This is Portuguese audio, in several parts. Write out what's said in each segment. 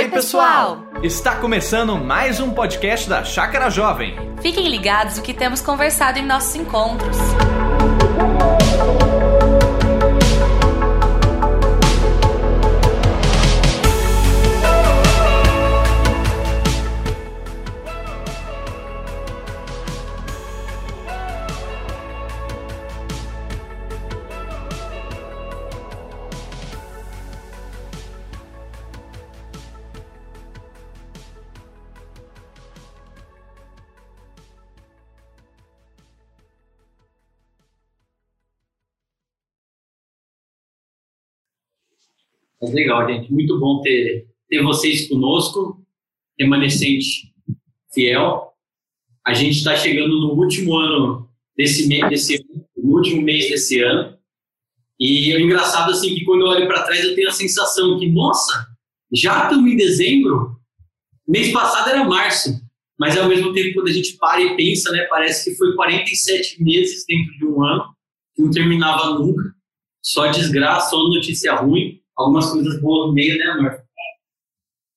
Oi, pessoal! Está começando mais um podcast da Chácara Jovem. Fiquem ligados o que temos conversado em nossos encontros. Mas legal, gente. Muito bom ter, ter vocês conosco, remanescente fiel. A gente está chegando no último ano desse mês, desse, no último mês desse ano. E é engraçado assim que quando eu olho para trás eu tenho a sensação que, nossa, já estamos em dezembro. Mês passado era março. Mas ao mesmo tempo, quando a gente para e pensa, né, parece que foi 47 meses dentro de um ano, que não terminava nunca. Só desgraça, só notícia ruim algumas coisas boas no meio, né, amor?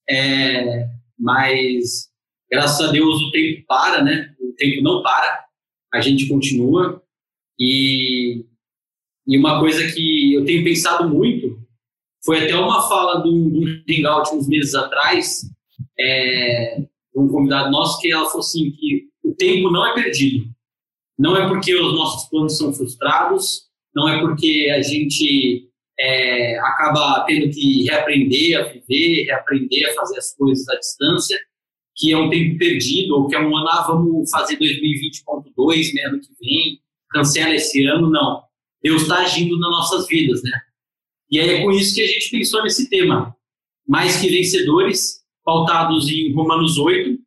É, mas, graças a Deus, o tempo para, né? O tempo não para, a gente continua. E, e uma coisa que eu tenho pensado muito foi até uma fala do, do Hangout uns meses atrás, é, um convidado nosso, que ela falou assim, que o tempo não é perdido. Não é porque os nossos planos são frustrados, não é porque a gente é, acaba tendo que reaprender a viver, reaprender a fazer as coisas à distância, que é um tempo perdido, ou que é um ano, ah, vamos fazer 2020.2, né, ano que vem, cancela esse ano, não. Deus está agindo nas nossas vidas, né? E aí é com isso que a gente pensou nesse tema. Mais que vencedores, pautados em Romanos 8,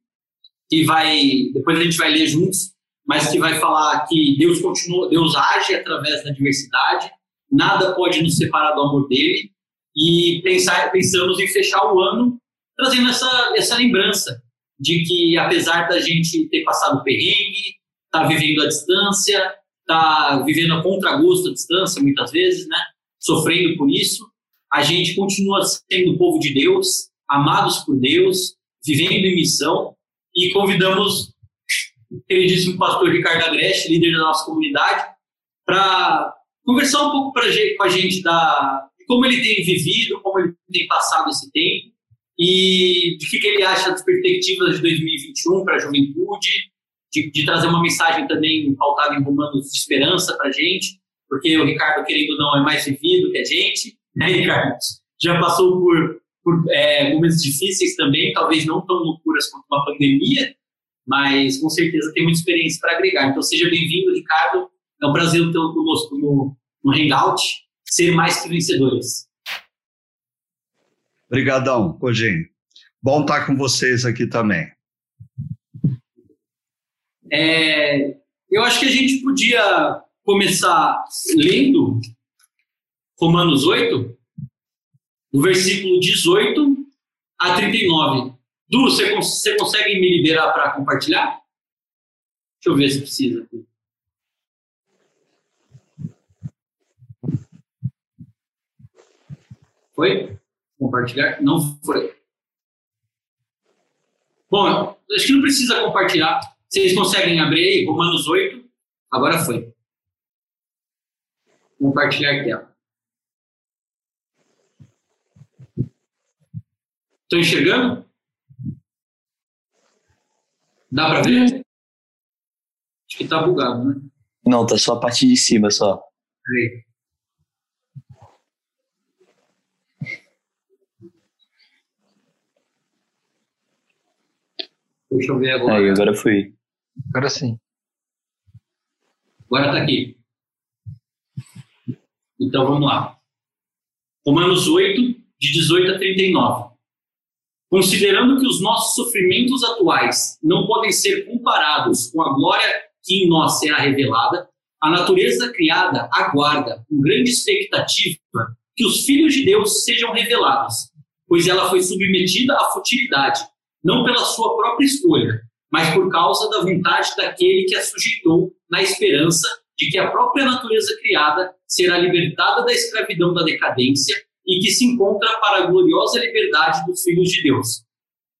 que vai, depois a gente vai ler juntos, mas que vai falar que Deus continua, Deus age através da diversidade, nada pode nos separar do amor dele e pensar, pensamos em fechar o ano trazendo essa, essa lembrança de que apesar da gente ter passado perrengue, tá vivendo à distância, tá vivendo a contragosto à distância muitas vezes, né? Sofrendo por isso, a gente continua sendo povo de Deus, amados por Deus, vivendo em missão e convidamos o queridíssimo pastor Ricardo Agreste, líder da nossa comunidade, para conversar um pouco pra, com a gente da, de como ele tem vivido, como ele tem passado esse tempo e de que, que ele acha das perspectivas de 2021 para a juventude, de, de, trazer uma mensagem também pautada em romanos de esperança para a gente, porque o Ricardo, querendo ou não, é mais vivido que a gente, né, Ricardo? Já passou por, por é, momentos difíceis também, talvez não tão loucuras quanto uma pandemia, mas com certeza tem muita experiência para agregar. Então, seja bem-vindo, Ricardo. É um prazer tê-lo conosco no, no Hangout, ser mais que vencedores. Obrigadão, Cogim. Bom estar com vocês aqui também. É, eu acho que a gente podia começar lendo Romanos 8, do versículo 18 a 39. Du, você, você consegue me liberar para compartilhar? Deixa eu ver se precisa. Aqui. Foi? Compartilhar? Não foi. Bom, acho que não precisa compartilhar. Vocês conseguem abrir aí, Romanos 8. Agora foi. Compartilhar tela. Estão enxergando? Dá para ver? Acho que está bugado, né? Não, tá só a parte de cima só. Peraí. Deixa eu ver agora. Aí, agora fui. Agora sim. Agora está aqui. Então vamos lá. Romanos 8, de 18 a 39. Considerando que os nossos sofrimentos atuais não podem ser comparados com a glória que em nós será revelada, a natureza criada aguarda com grande expectativa que os filhos de Deus sejam revelados, pois ela foi submetida à futilidade não pela sua própria escolha, mas por causa da vontade daquele que a sujeitou, na esperança de que a própria natureza criada será libertada da escravidão da decadência e que se encontra para a gloriosa liberdade dos filhos de Deus.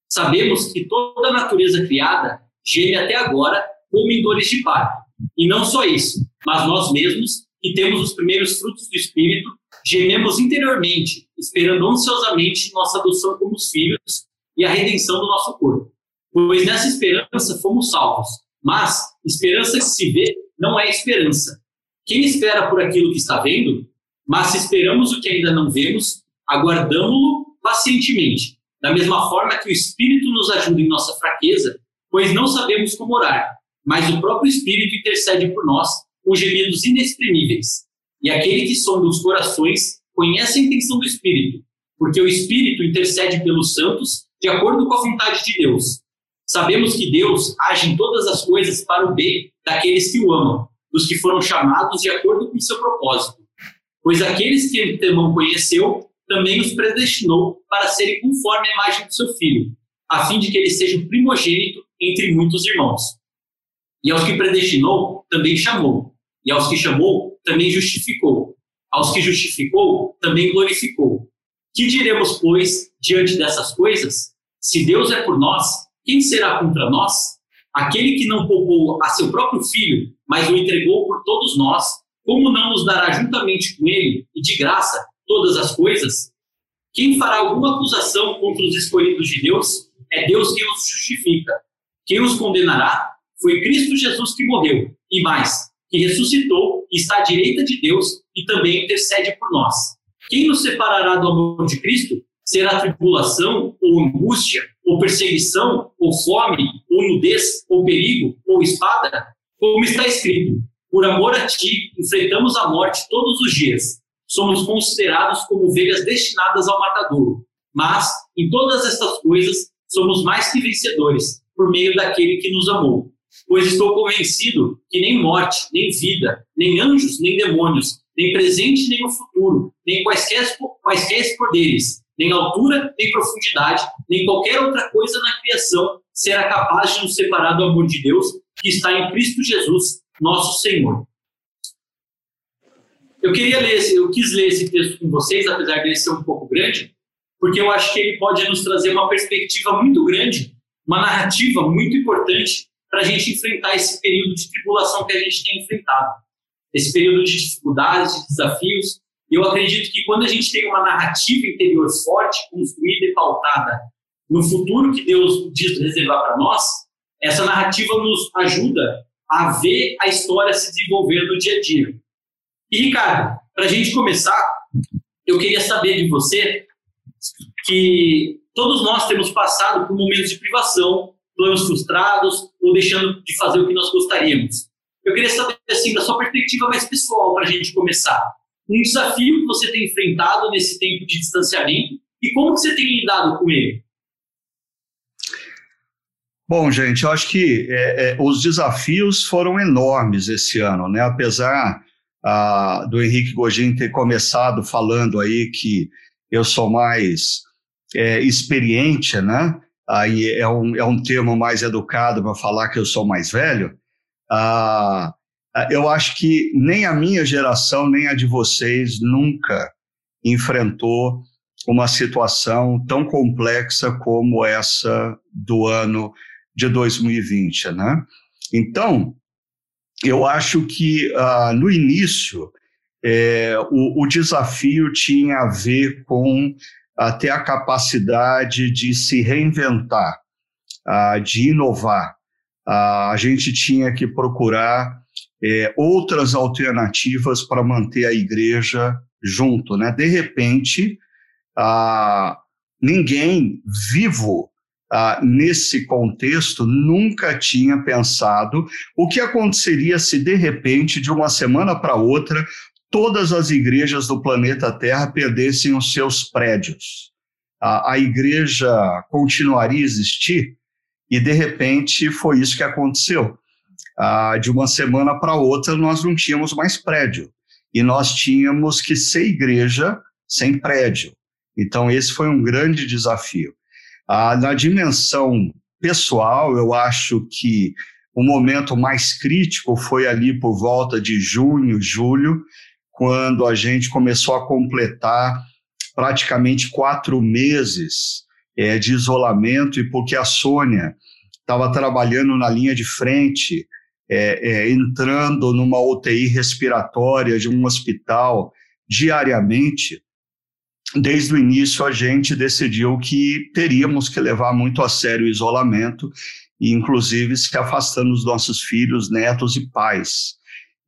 Sabemos que toda a natureza criada geme até agora como em dores de parto. E não só isso, mas nós mesmos, que temos os primeiros frutos do Espírito, gememos interiormente, esperando ansiosamente nossa adoção como filhos e a redenção do nosso corpo. Pois nessa esperança fomos salvos. Mas esperança que se vê não é esperança. Quem espera por aquilo que está vendo? Mas se esperamos o que ainda não vemos, aguardamo-lo pacientemente. Da mesma forma que o Espírito nos ajuda em nossa fraqueza, pois não sabemos como orar, mas o próprio Espírito intercede por nós com gemidos inexprimíveis. E aquele que sonda os corações conhece a intenção do Espírito, porque o Espírito intercede pelos santos de acordo com a vontade de Deus. Sabemos que Deus age em todas as coisas para o bem daqueles que o amam, dos que foram chamados de acordo com seu propósito. Pois aqueles que ele não conheceu, também os predestinou para serem conforme a imagem do seu filho, a fim de que ele seja o primogênito entre muitos irmãos. E aos que predestinou, também chamou. E aos que chamou, também justificou. Aos que justificou, também glorificou. Que diremos, pois, diante dessas coisas? Se Deus é por nós, quem será contra nós? Aquele que não poupou a seu próprio filho, mas o entregou por todos nós, como não nos dará juntamente com ele e de graça todas as coisas? Quem fará alguma acusação contra os escolhidos de Deus? É Deus quem os justifica. Quem os condenará? Foi Cristo Jesus que morreu, e mais, que ressuscitou e está à direita de Deus e também intercede por nós. Quem nos separará do amor de Cristo? Será tribulação, ou angústia, ou perseguição, ou fome, ou nudez, ou perigo, ou espada? Como está escrito: Por amor a ti, enfrentamos a morte todos os dias. Somos considerados como ovelhas destinadas ao matadouro. Mas, em todas estas coisas, somos mais que vencedores, por meio daquele que nos amou pois estou convencido que nem morte, nem vida, nem anjos, nem demônios, nem presente, nem o futuro, nem quaisquer, quaisquer poderes, nem altura, nem profundidade, nem qualquer outra coisa na criação será capaz de nos separar do amor de Deus que está em Cristo Jesus, nosso Senhor. Eu queria ler, eu quis ler esse texto com vocês, apesar de ele ser um pouco grande, porque eu acho que ele pode nos trazer uma perspectiva muito grande, uma narrativa muito importante para a gente enfrentar esse período de tribulação que a gente tem enfrentado, esse período de dificuldades, de desafios. E eu acredito que quando a gente tem uma narrativa interior forte, construída e pautada no futuro que Deus diz reservar para nós, essa narrativa nos ajuda a ver a história se desenvolver no dia a dia. E, Ricardo, para a gente começar, eu queria saber de você que todos nós temos passado por momentos de privação, planos frustrados ou deixando de fazer o que nós gostaríamos. Eu queria saber, assim, da sua perspectiva mais pessoal, para a gente começar. Um desafio que você tem enfrentado nesse tempo de distanciamento e como você tem lidado com ele? Bom, gente, eu acho que é, é, os desafios foram enormes esse ano, né? Apesar ah, do Henrique Gogin ter começado falando aí que eu sou mais é, experiente, né? aí é um, é um termo mais educado para falar que eu sou mais velho, ah, eu acho que nem a minha geração, nem a de vocês nunca enfrentou uma situação tão complexa como essa do ano de 2020, né? Então, eu acho que ah, no início é, o, o desafio tinha a ver com a ter a capacidade de se reinventar, uh, de inovar. Uh, a gente tinha que procurar é, outras alternativas para manter a igreja junto. Né? De repente, uh, ninguém vivo Uh, nesse contexto, nunca tinha pensado o que aconteceria se, de repente, de uma semana para outra, todas as igrejas do planeta Terra perdessem os seus prédios. A, a igreja continuaria a existir? E, de repente, foi isso que aconteceu. Ah, de uma semana para outra, nós não tínhamos mais prédio. E nós tínhamos que ser igreja sem prédio. Então, esse foi um grande desafio. Ah, na dimensão pessoal, eu acho que o momento mais crítico foi ali por volta de junho, julho, quando a gente começou a completar praticamente quatro meses é, de isolamento e porque a Sônia estava trabalhando na linha de frente, é, é, entrando numa UTI respiratória de um hospital diariamente, desde o início a gente decidiu que teríamos que levar muito a sério o isolamento e inclusive se afastando dos nossos filhos, netos e pais.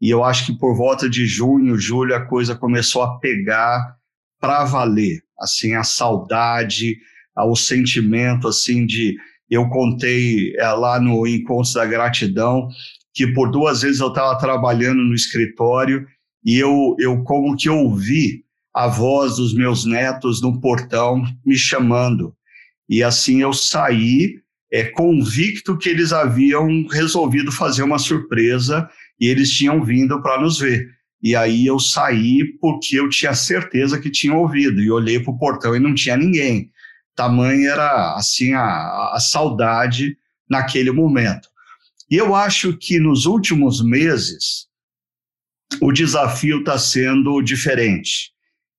E eu acho que por volta de junho, julho, a coisa começou a pegar para valer, assim, a saudade, o sentimento, assim, de... Eu contei é, lá no Encontro da Gratidão que por duas vezes eu estava trabalhando no escritório e eu, eu como que ouvi a voz dos meus netos no portão me chamando. E assim eu saí é, convicto que eles haviam resolvido fazer uma surpresa e eles tinham vindo para nos ver. E aí eu saí porque eu tinha certeza que tinham ouvido e olhei para o portão e não tinha ninguém. Tamanha era assim a, a saudade naquele momento. E eu acho que nos últimos meses o desafio está sendo diferente.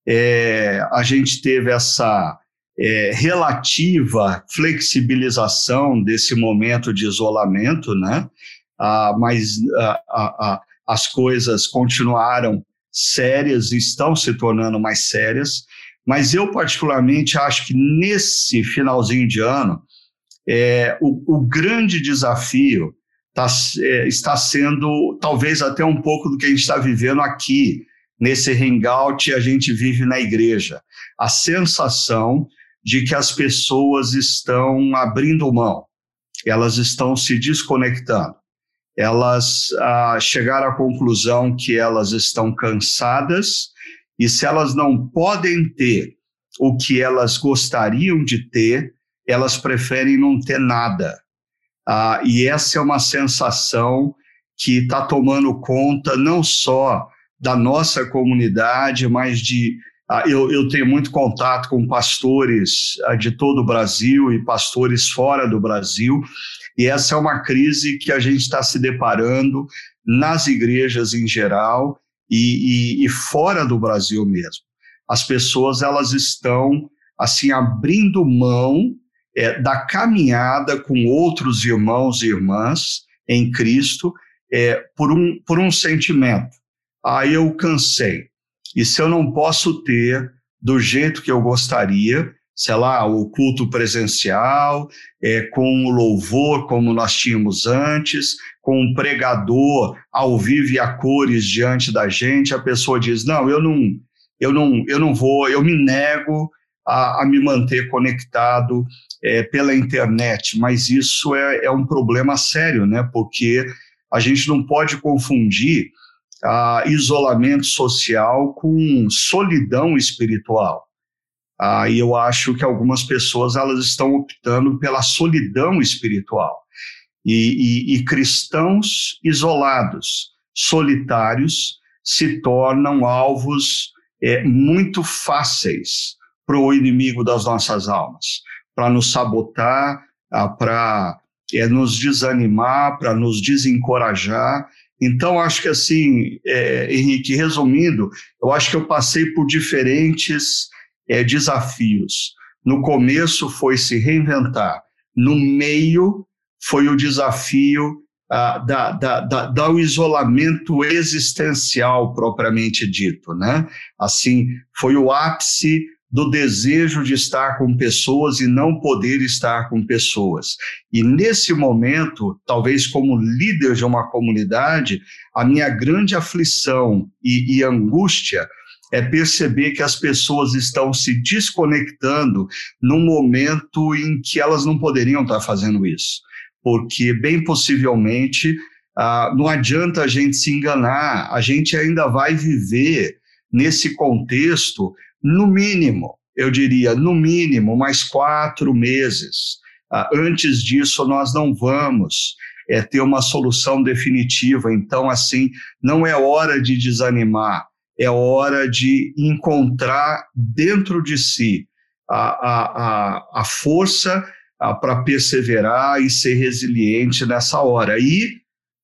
É, a gente teve essa é, relativa flexibilização desse momento de isolamento, né? Ah, mas ah, ah, ah as coisas continuaram sérias e estão se tornando mais sérias. Mas eu, particularmente, acho que nesse finalzinho de ano, é, o, o grande desafio tá, é, está sendo talvez até um pouco do que a gente está vivendo aqui, nesse hangout a gente vive na igreja. A sensação de que as pessoas estão abrindo mão, elas estão se desconectando. Elas ah, chegaram à conclusão que elas estão cansadas e se elas não podem ter o que elas gostariam de ter, elas preferem não ter nada. Ah, e essa é uma sensação que está tomando conta não só da nossa comunidade, mas de. Ah, eu, eu tenho muito contato com pastores ah, de todo o Brasil e pastores fora do Brasil, e essa é uma crise que a gente está se deparando nas igrejas em geral e, e, e fora do Brasil mesmo. As pessoas elas estão assim abrindo mão é, da caminhada com outros irmãos e irmãs em Cristo é, por, um, por um sentimento. Aí eu cansei. E se eu não posso ter do jeito que eu gostaria, sei lá, o culto presencial, é, com o louvor como nós tínhamos antes, com um pregador ao vivo e a cores diante da gente, a pessoa diz: não, eu não, eu não, eu não vou, eu me nego a, a me manter conectado é, pela internet, mas isso é, é, um problema sério, né? Porque a gente não pode confundir ah, isolamento social com solidão espiritual. Ah, e eu acho que algumas pessoas elas estão optando pela solidão espiritual. E, e, e cristãos isolados, solitários, se tornam alvos é, muito fáceis para o inimigo das nossas almas, para nos sabotar, ah, para é, nos desanimar, para nos desencorajar. Então, acho que assim, é, Henrique, resumindo, eu acho que eu passei por diferentes é, desafios. No começo foi se reinventar, no meio foi o desafio ah, da, da, da, do isolamento existencial propriamente dito, né? Assim, foi o ápice do desejo de estar com pessoas e não poder estar com pessoas. E nesse momento, talvez como líder de uma comunidade, a minha grande aflição e, e angústia é perceber que as pessoas estão se desconectando num momento em que elas não poderiam estar fazendo isso. Porque, bem possivelmente, ah, não adianta a gente se enganar, a gente ainda vai viver nesse contexto no mínimo, eu diria, no mínimo, mais quatro meses. Ah, antes disso, nós não vamos é, ter uma solução definitiva. Então, assim, não é hora de desanimar, é hora de encontrar dentro de si a, a, a, a força para perseverar e ser resiliente nessa hora. E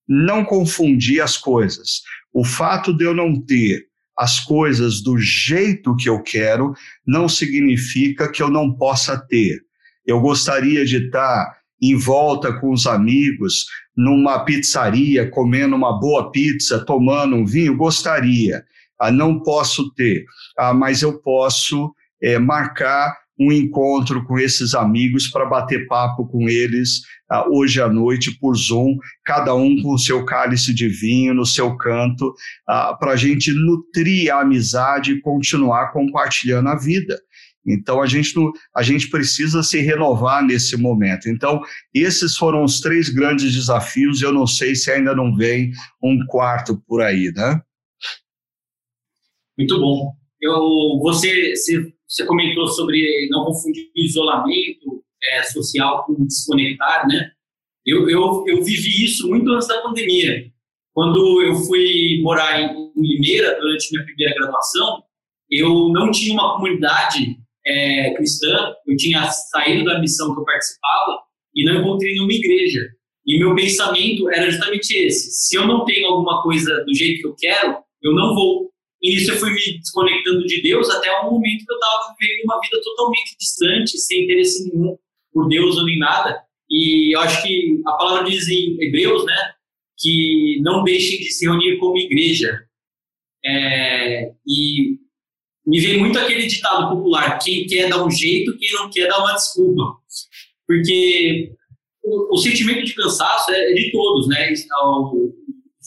não confundir as coisas. O fato de eu não ter as coisas do jeito que eu quero, não significa que eu não possa ter. Eu gostaria de estar em volta com os amigos, numa pizzaria, comendo uma boa pizza, tomando um vinho, gostaria. Ah, não posso ter, ah, mas eu posso é, marcar um encontro com esses amigos para bater papo com eles uh, hoje à noite por Zoom, cada um com o seu cálice de vinho no seu canto, uh, para a gente nutrir a amizade e continuar compartilhando a vida. Então a gente, a gente precisa se renovar nesse momento. Então, esses foram os três grandes desafios. Eu não sei se ainda não vem um quarto por aí, né? Muito bom. Eu, você, você comentou sobre não confundir isolamento é, social com desconectar, né? Eu, eu, eu vivi isso muito antes da pandemia. Quando eu fui morar em, em Limeira durante minha primeira graduação, eu não tinha uma comunidade é, cristã, eu tinha saído da missão que eu participava e não encontrei nenhuma igreja. E meu pensamento era justamente esse: se eu não tenho alguma coisa do jeito que eu quero, eu não vou. E isso eu fui me desconectando de Deus até um momento que eu estava vivendo uma vida totalmente distante, sem interesse nenhum por Deus ou nem nada. E eu acho que a palavra diz em Hebreus, né, que não deixem de se reunir como igreja. É, e me vem muito aquele ditado popular: quem quer dar um jeito, quem não quer dar uma desculpa. Porque o, o sentimento de cansaço é de todos, né? O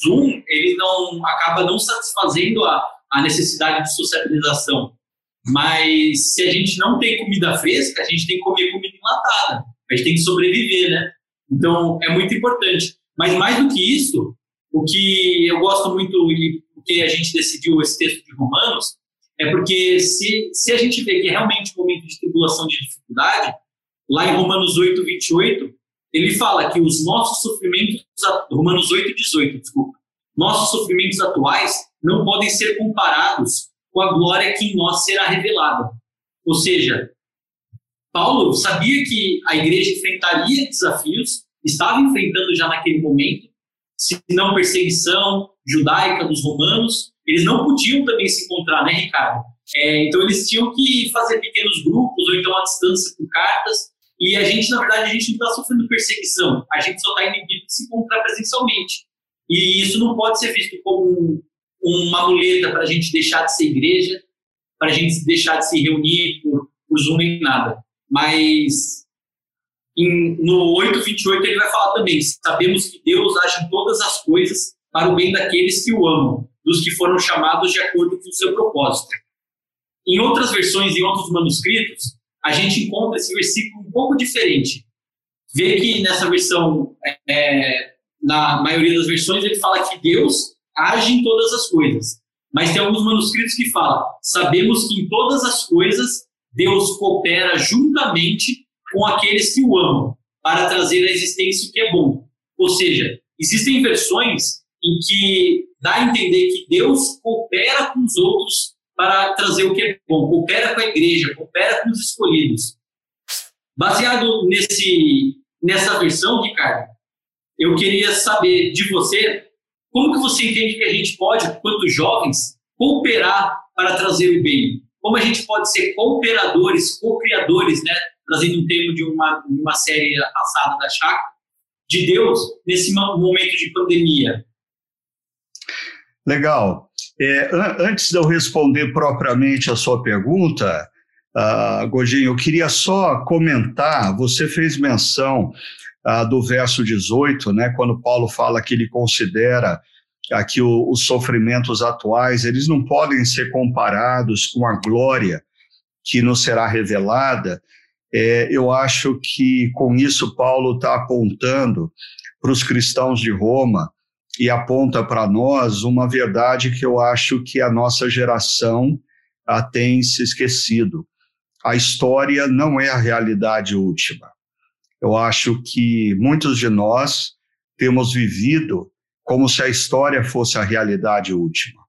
Zoom ele não acaba não satisfazendo a, a necessidade de socialização. Mas se a gente não tem comida fresca, a gente tem que comer comida enlatada. A gente tem que sobreviver, né? Então é muito importante. Mas mais do que isso, o que eu gosto muito e porque a gente decidiu esse texto de Romanos é porque se, se a gente vê que é realmente um momento de tribulação, de dificuldade, lá em Romanos 8, 28, ele fala que os nossos sofrimentos, Romanos 8, 18, desculpa, nossos sofrimentos atuais não podem ser comparados com a glória que em nós será revelada. Ou seja, Paulo sabia que a igreja enfrentaria desafios, estava enfrentando já naquele momento, se não perseguição judaica dos romanos, eles não podiam também se encontrar, né, Ricardo? É, então eles tinham que fazer pequenos grupos ou então à distância por cartas. E a gente, na verdade, a gente não está sofrendo perseguição, a gente só está inibido de se encontrar presencialmente. E isso não pode ser visto como uma muleta para a gente deixar de ser igreja, para a gente deixar de se reunir por, por Zoom nem nada. Mas em, no 828 ele vai falar também: sabemos que Deus age em todas as coisas para o bem daqueles que o amam, dos que foram chamados de acordo com o seu propósito. Em outras versões, em outros manuscritos, a gente encontra esse versículo um pouco diferente. Vê que nessa versão, é, na maioria das versões, ele fala que Deus age em todas as coisas. Mas tem alguns manuscritos que falam: sabemos que em todas as coisas Deus coopera juntamente com aqueles que o amam, para trazer à existência o que é bom. Ou seja, existem versões em que dá a entender que Deus coopera com os outros para trazer o que é bom, coopera com a igreja, coopera com os escolhidos. Baseado nesse, nessa versão, Ricardo, eu queria saber de você como que você entende que a gente pode, quanto jovens, cooperar para trazer o bem? Como a gente pode ser cooperadores, co-criadores, né? trazendo um termo de uma, uma série passada da Chaco, de Deus nesse momento de pandemia? Legal. É, antes de eu responder propriamente a sua pergunta, uh, Godinho, eu queria só comentar, você fez menção uh, do verso 18, né, quando Paulo fala que ele considera que o, os sofrimentos atuais, eles não podem ser comparados com a glória que nos será revelada, é, eu acho que com isso Paulo está apontando para os cristãos de Roma e aponta para nós uma verdade que eu acho que a nossa geração a tem se esquecido. A história não é a realidade última. Eu acho que muitos de nós temos vivido como se a história fosse a realidade última.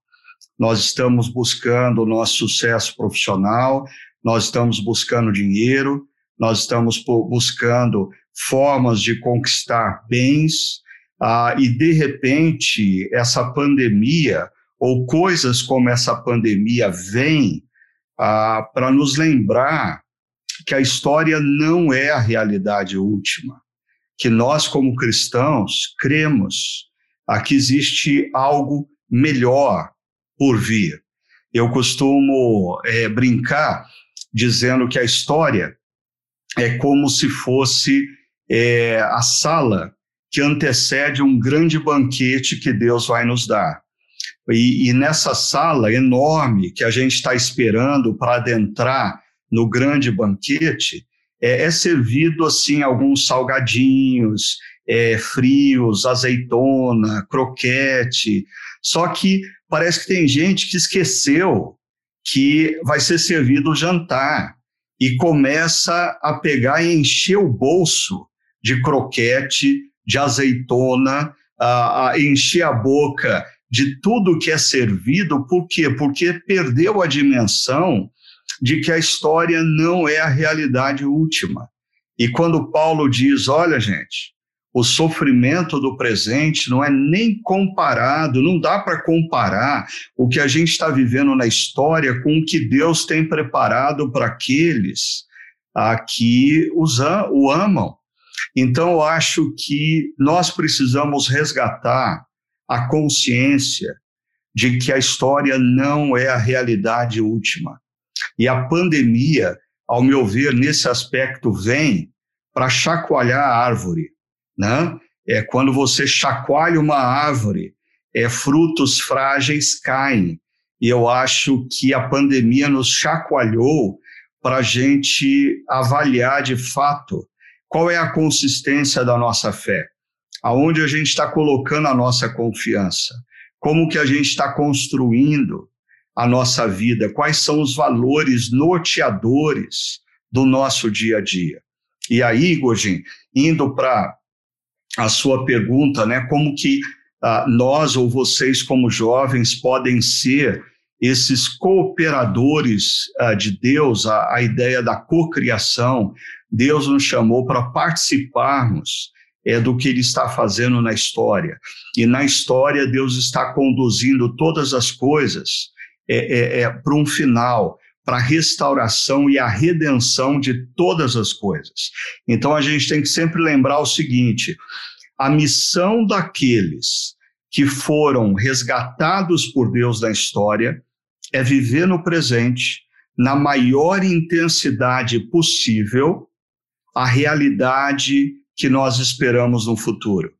Nós estamos buscando o nosso sucesso profissional, nós estamos buscando dinheiro, nós estamos buscando formas de conquistar bens, ah, e de repente essa pandemia ou coisas como essa pandemia vêm ah, para nos lembrar que a história não é a realidade última, que nós, como cristãos, cremos a que existe algo melhor por vir. Eu costumo é, brincar dizendo que a história é como se fosse é, a sala que antecede um grande banquete que Deus vai nos dar. E, e nessa sala enorme que a gente está esperando para adentrar no grande banquete, é, é, servido assim alguns salgadinhos, é, frios, azeitona, croquete. Só que parece que tem gente que esqueceu que vai ser servido o jantar e começa a pegar e encher o bolso de croquete, de azeitona, a, a encher a boca de tudo que é servido, por quê? Porque perdeu a dimensão de que a história não é a realidade última. E quando Paulo diz, olha, gente, o sofrimento do presente não é nem comparado, não dá para comparar o que a gente está vivendo na história com o que Deus tem preparado para aqueles a que os, o amam. Então, eu acho que nós precisamos resgatar a consciência de que a história não é a realidade última. E a pandemia, ao meu ver, nesse aspecto, vem para chacoalhar a árvore. Né? É quando você chacoalha uma árvore, é, frutos frágeis caem. E eu acho que a pandemia nos chacoalhou para a gente avaliar de fato qual é a consistência da nossa fé, aonde a gente está colocando a nossa confiança, como que a gente está construindo a nossa vida, quais são os valores norteadores do nosso dia a dia. E aí, Gojin, indo para a sua pergunta, né, como que ah, nós ou vocês como jovens podem ser esses cooperadores ah, de Deus, a, a ideia da cocriação, Deus nos chamou para participarmos é, do que Ele está fazendo na história. E na história, Deus está conduzindo todas as coisas é, é, é para um final, para a restauração e a redenção de todas as coisas. Então a gente tem que sempre lembrar o seguinte: a missão daqueles que foram resgatados por Deus na história é viver no presente, na maior intensidade possível, a realidade que nós esperamos no futuro.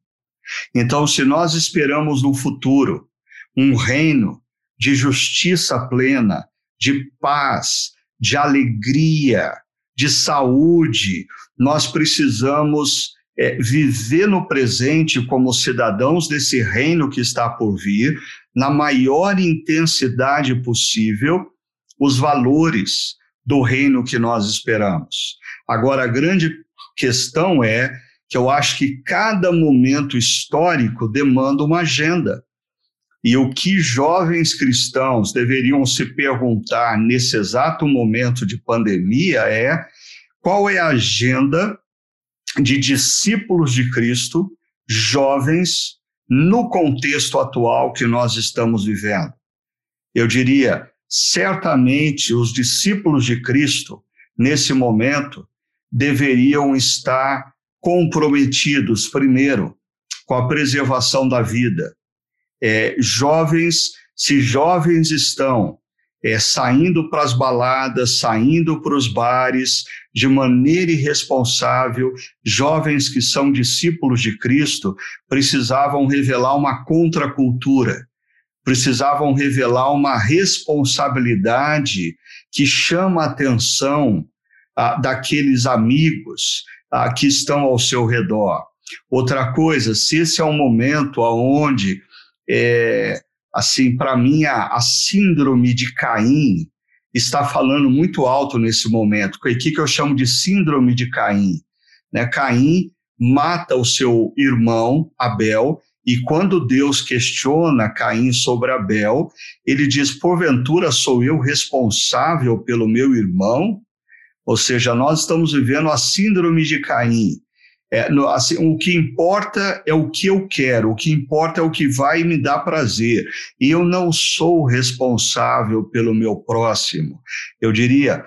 Então, se nós esperamos no futuro um reino de justiça plena, de paz, de alegria, de saúde, nós precisamos é, viver no presente como cidadãos desse reino que está por vir, na maior intensidade possível, os valores do reino que nós esperamos. Agora, a grande questão é que eu acho que cada momento histórico demanda uma agenda. E o que jovens cristãos deveriam se perguntar nesse exato momento de pandemia é qual é a agenda de discípulos de Cristo, jovens, no contexto atual que nós estamos vivendo. Eu diria, certamente os discípulos de Cristo, nesse momento, deveriam estar comprometidos, primeiro, com a preservação da vida. É, jovens, se jovens estão é, saindo para as baladas, saindo para os bares, de maneira irresponsável, jovens que são discípulos de Cristo precisavam revelar uma contracultura, precisavam revelar uma responsabilidade que chama a atenção ah, daqueles amigos que estão ao seu redor. Outra coisa, se esse é um momento onde, é, assim, para mim, a, a, síndrome de Caim está falando muito alto nesse momento, o que eu chamo de síndrome de Caim. Né? Caim mata o seu irmão, Abel, e quando Deus questiona Caim sobre Abel, ele diz: Porventura sou eu responsável pelo meu irmão? Ou seja, nós estamos vivendo a síndrome de Caim. É, no, assim, o que importa é o que eu quero, o que importa é o que vai me dar prazer. E eu não sou responsável pelo meu próximo. Eu diria,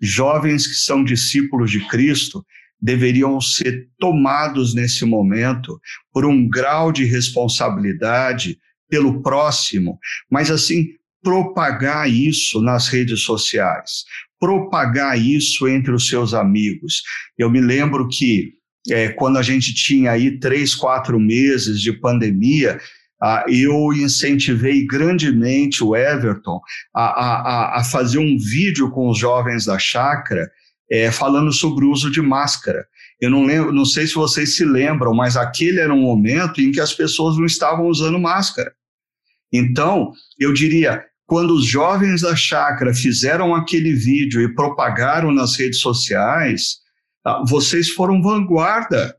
jovens que são discípulos de Cristo deveriam ser tomados nesse momento por um grau de responsabilidade pelo próximo, mas assim, propagar isso nas redes sociais, propagar isso entre os seus amigos. Eu me lembro que é, quando a gente tinha aí três, quatro meses de pandemia, ah, eu incentivei grandemente o Everton a, a, a, fazer um vídeo com os jovens da chácara é, falando sobre o uso de máscara. Eu não lembro, não sei se vocês se lembram, mas aquele era um momento em que as pessoas não estavam usando máscara. Então, eu diria, quando os jovens da chácara fizeram aquele vídeo e propagaram nas redes sociais, vocês foram vanguarda,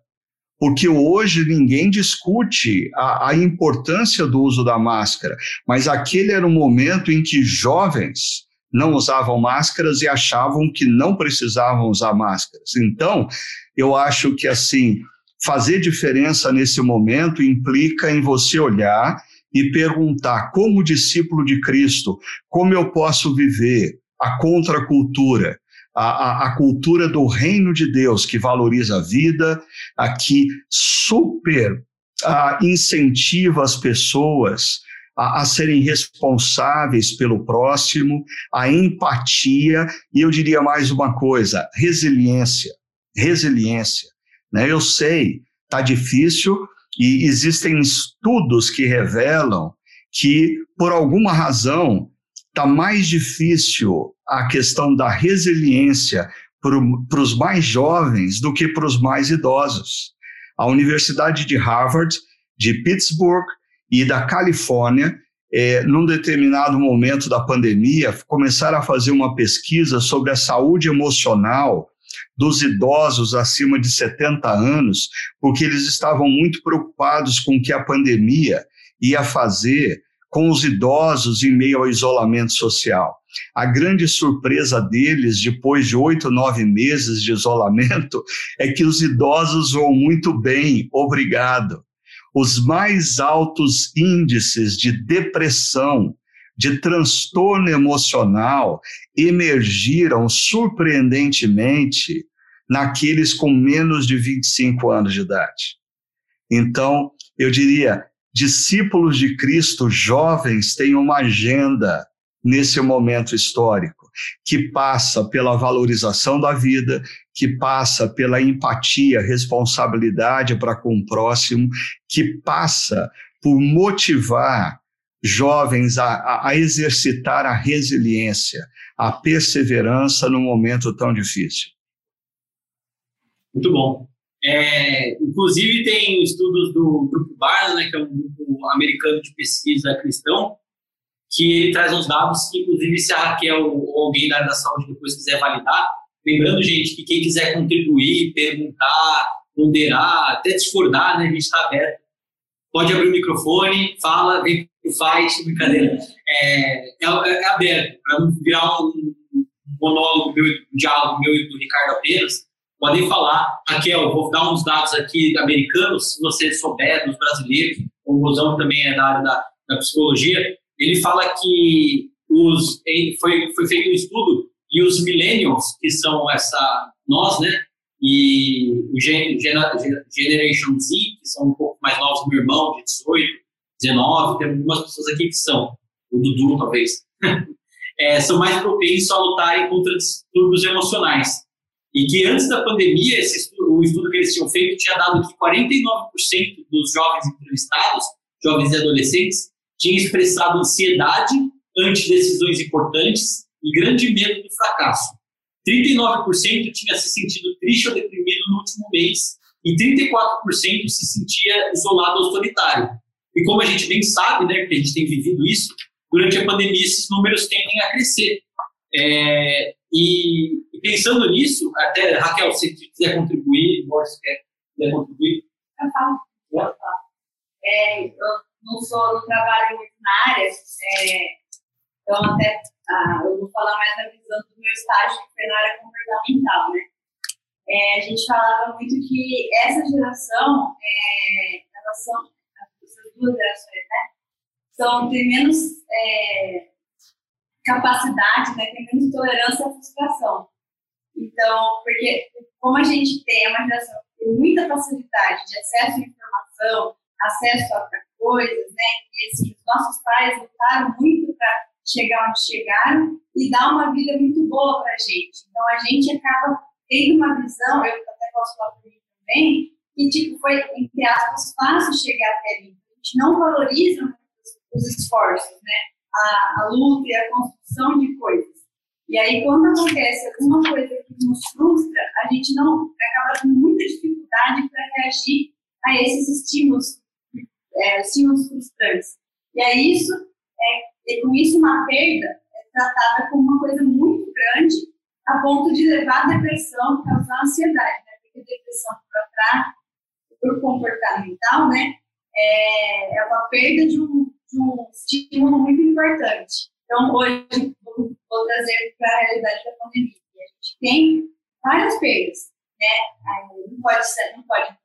porque hoje ninguém discute a, a, importância do uso da máscara, mas aquele era um momento em que jovens não usavam máscaras e achavam que não precisavam usar máscaras. Então, eu acho que assim, fazer diferença nesse momento implica em você olhar e perguntar, como discípulo de Cristo, como eu posso viver a contracultura, a, a, cultura do reino de Deus, que valoriza a vida, a que super a, incentiva as pessoas a, a, serem responsáveis pelo próximo, a empatia, e eu diria mais uma coisa: resiliência. Resiliência. Né? Eu sei, está difícil, e existem estudos que revelam que, por alguma razão, está mais difícil a questão da resiliência para os mais jovens do que para os mais idosos. A Universidade de Harvard, de Pittsburgh e da Califórnia, é, num determinado momento da pandemia, começaram a fazer uma pesquisa sobre a saúde emocional dos idosos acima de 70 anos, porque eles estavam muito preocupados com o que a pandemia ia fazer com os idosos em meio ao isolamento social. A grande surpresa deles, depois de oito, nove meses de isolamento, é que os idosos vão muito bem, obrigado. Os mais altos índices de depressão, de transtorno emocional, emergiram surpreendentemente naqueles com menos de 25 anos de idade. Então, eu diria, discípulos de Cristo jovens têm uma agenda nesse momento histórico que passa pela valorização da vida, que passa pela empatia, responsabilidade para com o próximo, que passa por motivar jovens a, a exercitar a resiliência, a perseverança num momento tão difícil. Muito bom. É, inclusive, tem estudos do Grupo Barna, né, que é um grupo americano de pesquisa cristão, que ele traz uns dados que, inclusive, se a Raquel ou alguém da área da saúde depois quiser validar, lembrando, gente, que quem quiser contribuir, perguntar, ponderar, até discordar, né, a gente está aberto. Pode abrir o microfone, fala, vem pro fight, brincadeira. É, é, é aberto, para não virar um, um monólogo meu, um diálogo meu e do Ricardo apenas, podem falar. Raquel, vou dar uns dados aqui americanos, se você souber, dos brasileiros, o Rosão também é da área da, da psicologia, ele fala que os, foi, foi feito um estudo e os millennials, que são essa, nós, né, e o Generation Z, que são um pouco mais novos, meu irmão, de 18, 19, tem algumas pessoas aqui que são, o Dudu talvez, é, são mais propensos a lutarem contra distúrbios emocionais. E que antes da pandemia, estudo, o estudo que eles tinham feito tinha dado que 49% dos jovens entrevistados, jovens e adolescentes, tinham expressado ansiedade ante decisões importantes e grande medo do fracasso. 39% tinha se sentido triste ou deprimido no último mês e 34% se sentia isolado ou solitário. E como a gente bem sabe, né, que a gente tem vivido isso, durante a pandemia esses números tendem a crescer. É, e, e, pensando nisso, até, Raquel, se quiser contribuir, Morris quer quiser contribuir. Eu falo. É, eu não sou, não trabalho muito na área, é, então até ah, eu vou falar mais da visão do meu estágio, que foi na área comportamental, né? é, a gente falava muito que essa geração, é, elas são, essas duas gerações, né, são, tem menos é, capacidade, né, tem menos tolerância à frustração. Então, porque como a gente tem uma geração que tem muita facilidade de acesso à informação, acesso a coisas, né, os nossos pais lutaram muito para chegar onde chegaram e dar uma vida muito boa para a gente. Então, a gente acaba tendo uma visão, eu até posso falar por mim também, que tipo, foi, entre aspas, fácil chegar até ali. A gente não valoriza os, os esforços, né? A, a luta e a construção de coisas. E aí, quando acontece alguma coisa que nos frustra, a gente não acaba tendo muita dificuldade para reagir a esses estímulos, é, estímulos frustrantes. E aí, isso, é, com isso, uma perda é tratada como uma coisa muito grande a ponto de levar a depressão, causar ansiedade, né? Porque depressão para o comportamental, né? É, é uma perda de um, de um estímulo muito importante. Então, hoje, vou, vou trazer para a realidade da pandemia. A gente tem várias perdas, né? Não pode, não pode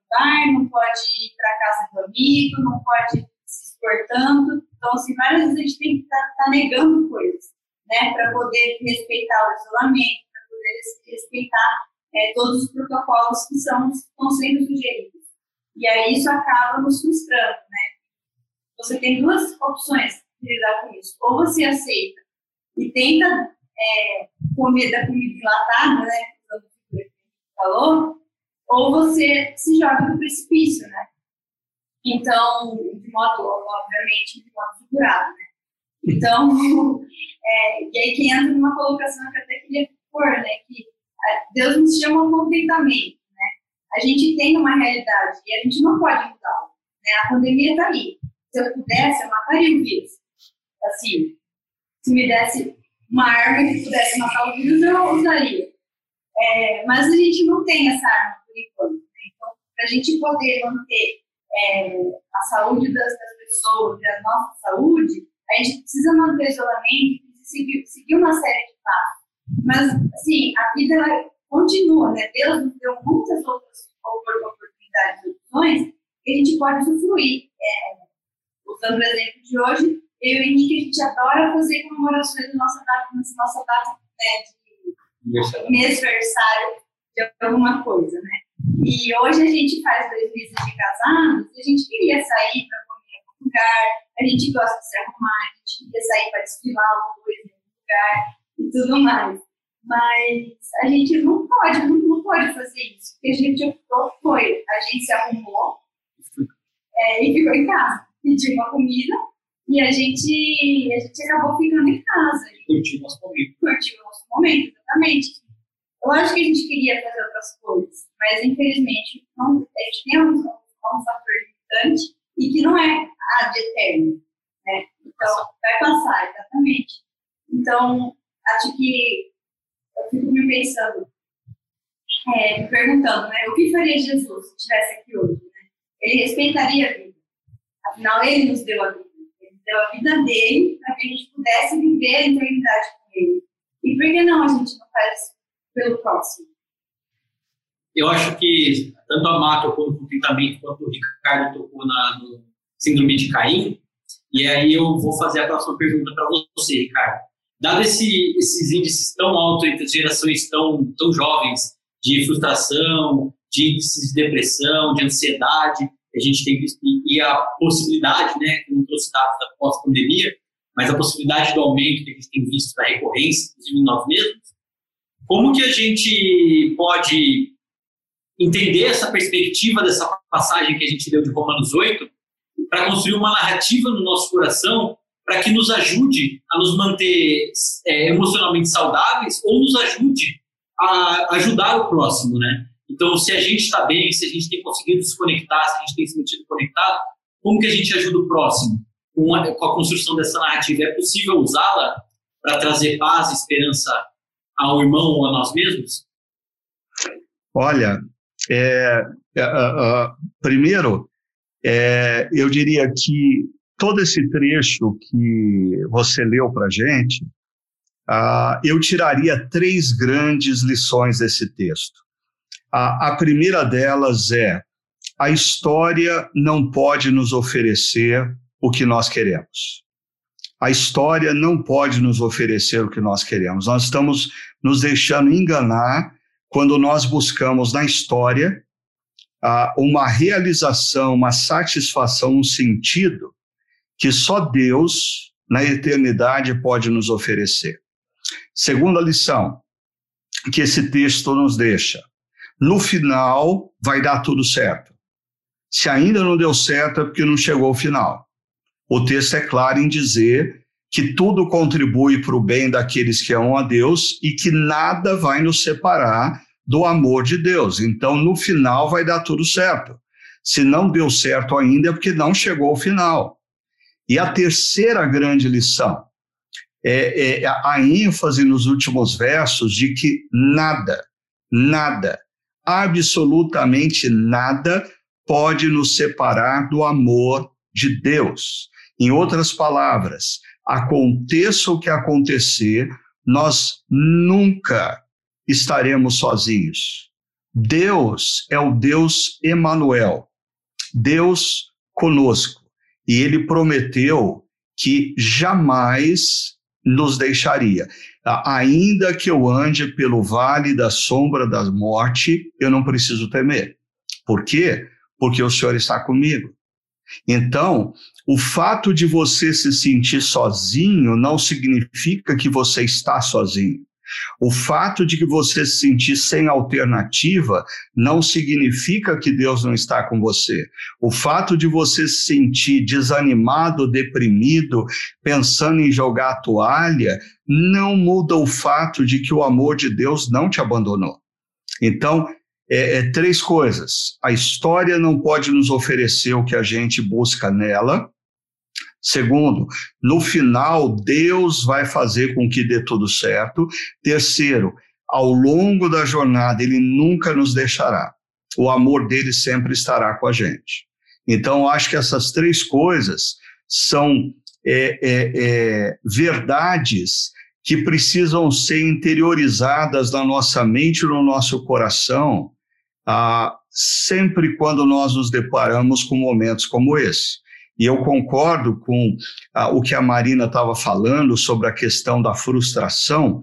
não pode ir para casa do amigo, não pode se expor tanto. Então, assim, várias vezes a gente tem que estar tá, tá negando coisas, né? Para poder respeitar o isolamento, poder respeitar é, todos os protocolos que são, estão sendo sugeridos. E aí isso acaba nos frustrando, né? Você tem duas opções de lidar com isso. Ou você aceita e tenta é, comer da comida enlatada, né? Como falou, ou você se joga no precipício, né? Então, de modo, obviamente, de modo figurado, né? Então, é, e aí que entra numa colocação que eu até queria for, né, que Deus nos chama contentamento, né? A gente tem uma realidade e a gente não pode mudá-la, né? A pandemia está aí. Se eu pudesse, eu mataria o vírus. Assim, se me desse uma arma que pudesse matar o vírus, eu usaria. É, mas a gente não tem essa arma Né? Então, para a gente poder manter é, a saúde das, das pessoas e a nossa saúde, a gente precisa manter o isolamento, seguir, seguir uma série de passos. Mas, assim, a vida ela continua, né? Deus nos deu muitas outras oportunidades e opções que a gente pode usufruir. É, usando o exemplo de hoje, eu e o Henrique, a gente adora fazer comemorações da nossa data, nossa data né, de aniversário de alguma coisa, né? E hoje a gente faz dois meses de casados e a gente queria sair para comer em algum lugar, a gente gosta de se arrumar, a gente queria sair para desfilar alguma coisa em algum lugar e tudo mais. Mas a gente não pode, não, não pode fazer isso, porque a gente optou, foi, a gente se arrumou é, e ficou em casa, pediu uma comida e a gente, a gente acabou ficando em casa. Curtiu o nosso momento. Curtiu o nosso momento, exatamente. Eu acho que a gente queria fazer outras coisas, mas infelizmente não, a gente tem um, um fator limitante e que não é a de eterno. Né? Então, vai passar, exatamente. Então, acho que eu fico me pensando, é, me perguntando, né, o que faria Jesus se estivesse aqui hoje? Né? Ele respeitaria a vida. Afinal, ele nos deu a vida. Ele deu a vida dele para que a gente pudesse viver a eternidade com ele. E por que não a gente não faz pelo próximo? Eu acho que tanto a Má tocou no contentamento quanto o Ricardo tocou na, no síndrome de Caim. E aí eu vou fazer a próxima pergunta para você, Ricardo dado esse, esses índices tão altos entre as gerações tão, tão jovens de frustração, de índices de depressão, de ansiedade, a gente tem e a possibilidade, né, que não trouxe dados da pós-pandemia, mas a possibilidade do aumento que a gente tem visto da recorrência, inclusive em nós mesmos, como que a gente pode entender essa perspectiva dessa passagem que a gente deu de Romanos 8 para construir uma narrativa no nosso coração para que nos ajude a nos manter é, emocionalmente saudáveis ou nos ajude a ajudar o próximo, né? Então, se a gente está bem, se a gente tem conseguido se conectar, se a gente tem se mantido conectado, como que a gente ajuda o próximo com a, com a construção dessa narrativa? É possível usá-la para trazer paz esperança ao irmão ou a nós mesmos? Olha, é, é, é, primeiro, é, eu diria que todo esse trecho que você leu para gente, uh, eu tiraria três grandes lições desse texto. A primeira delas é: a história não pode nos oferecer o que nós queremos. A história não pode nos oferecer o que nós queremos. Nós estamos nos deixando enganar quando nós buscamos na história ah, uma realização, uma satisfação, um sentido que só Deus, na eternidade, pode nos oferecer. Segunda lição que esse texto nos deixa: no final vai dar tudo certo. Se ainda não deu certo, é porque não chegou ao final. O texto é claro em dizer que tudo contribui para o bem daqueles que amam a Deus e que nada vai nos separar do amor de Deus. Então, no final, vai dar tudo certo. Se não deu certo ainda, é porque não chegou ao final. E a terceira grande lição é, é a ênfase nos últimos versos de que nada, nada, absolutamente nada pode nos separar do amor de Deus. Em outras palavras, aconteça o que acontecer, nós nunca estaremos sozinhos. Deus é o Deus Emanuel, Deus conosco, e ele prometeu que jamais nos deixaria. Ainda que eu ande pelo vale da sombra da morte, eu não preciso temer. Por quê? Porque o Senhor está comigo. Então, o fato de você se sentir sozinho não significa que você está sozinho. O fato de que você se sentir sem alternativa não significa que Deus não está com você. O fato de você se sentir desanimado, deprimido, pensando em jogar a toalha, não muda o fato de que o amor de Deus não te abandonou. Então, é, é, três coisas. A história não pode nos oferecer o que a gente busca nela. Segundo, no final, Deus vai fazer com que dê tudo certo. Terceiro, ao longo da jornada, Ele nunca nos deixará. O amor dele sempre estará com a gente. Então, acho que essas três coisas são é, é, é verdades que precisam ser interiorizadas na nossa mente no nosso coração ah, sempre quando nós nos deparamos com momentos como esse. E eu concordo com ah, o que a Marina estava falando sobre a questão da frustração.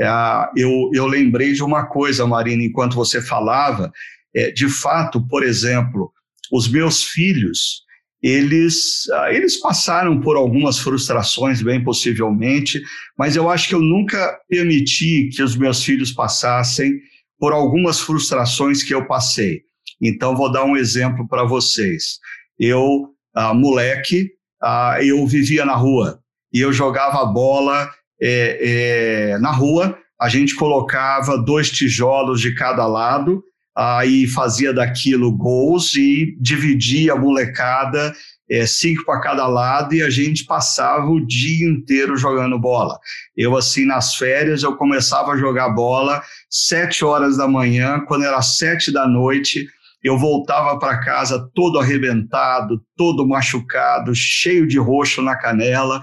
Ah, eu, eu lembrei de uma coisa, Marina, enquanto você falava. É, de fato, por exemplo, os meus filhos, eles, ah, eles passaram por algumas frustrações, bem possivelmente, mas eu acho que eu nunca permiti que os meus filhos passassem por algumas frustrações que eu passei. Então, vou dar um exemplo para vocês. Eu, ah, moleque, ah, eu vivia na rua e eu jogava bola é, é, na rua. A gente colocava dois tijolos de cada lado, aí fazia daquilo gols e dividia a molecada é, cinco para cada lado e a gente passava o dia inteiro jogando bola. Eu, assim, nas férias, eu começava a jogar bola sete horas da manhã, quando era sete da noite, eu voltava para casa todo arrebentado, todo machucado, cheio de roxo na canela,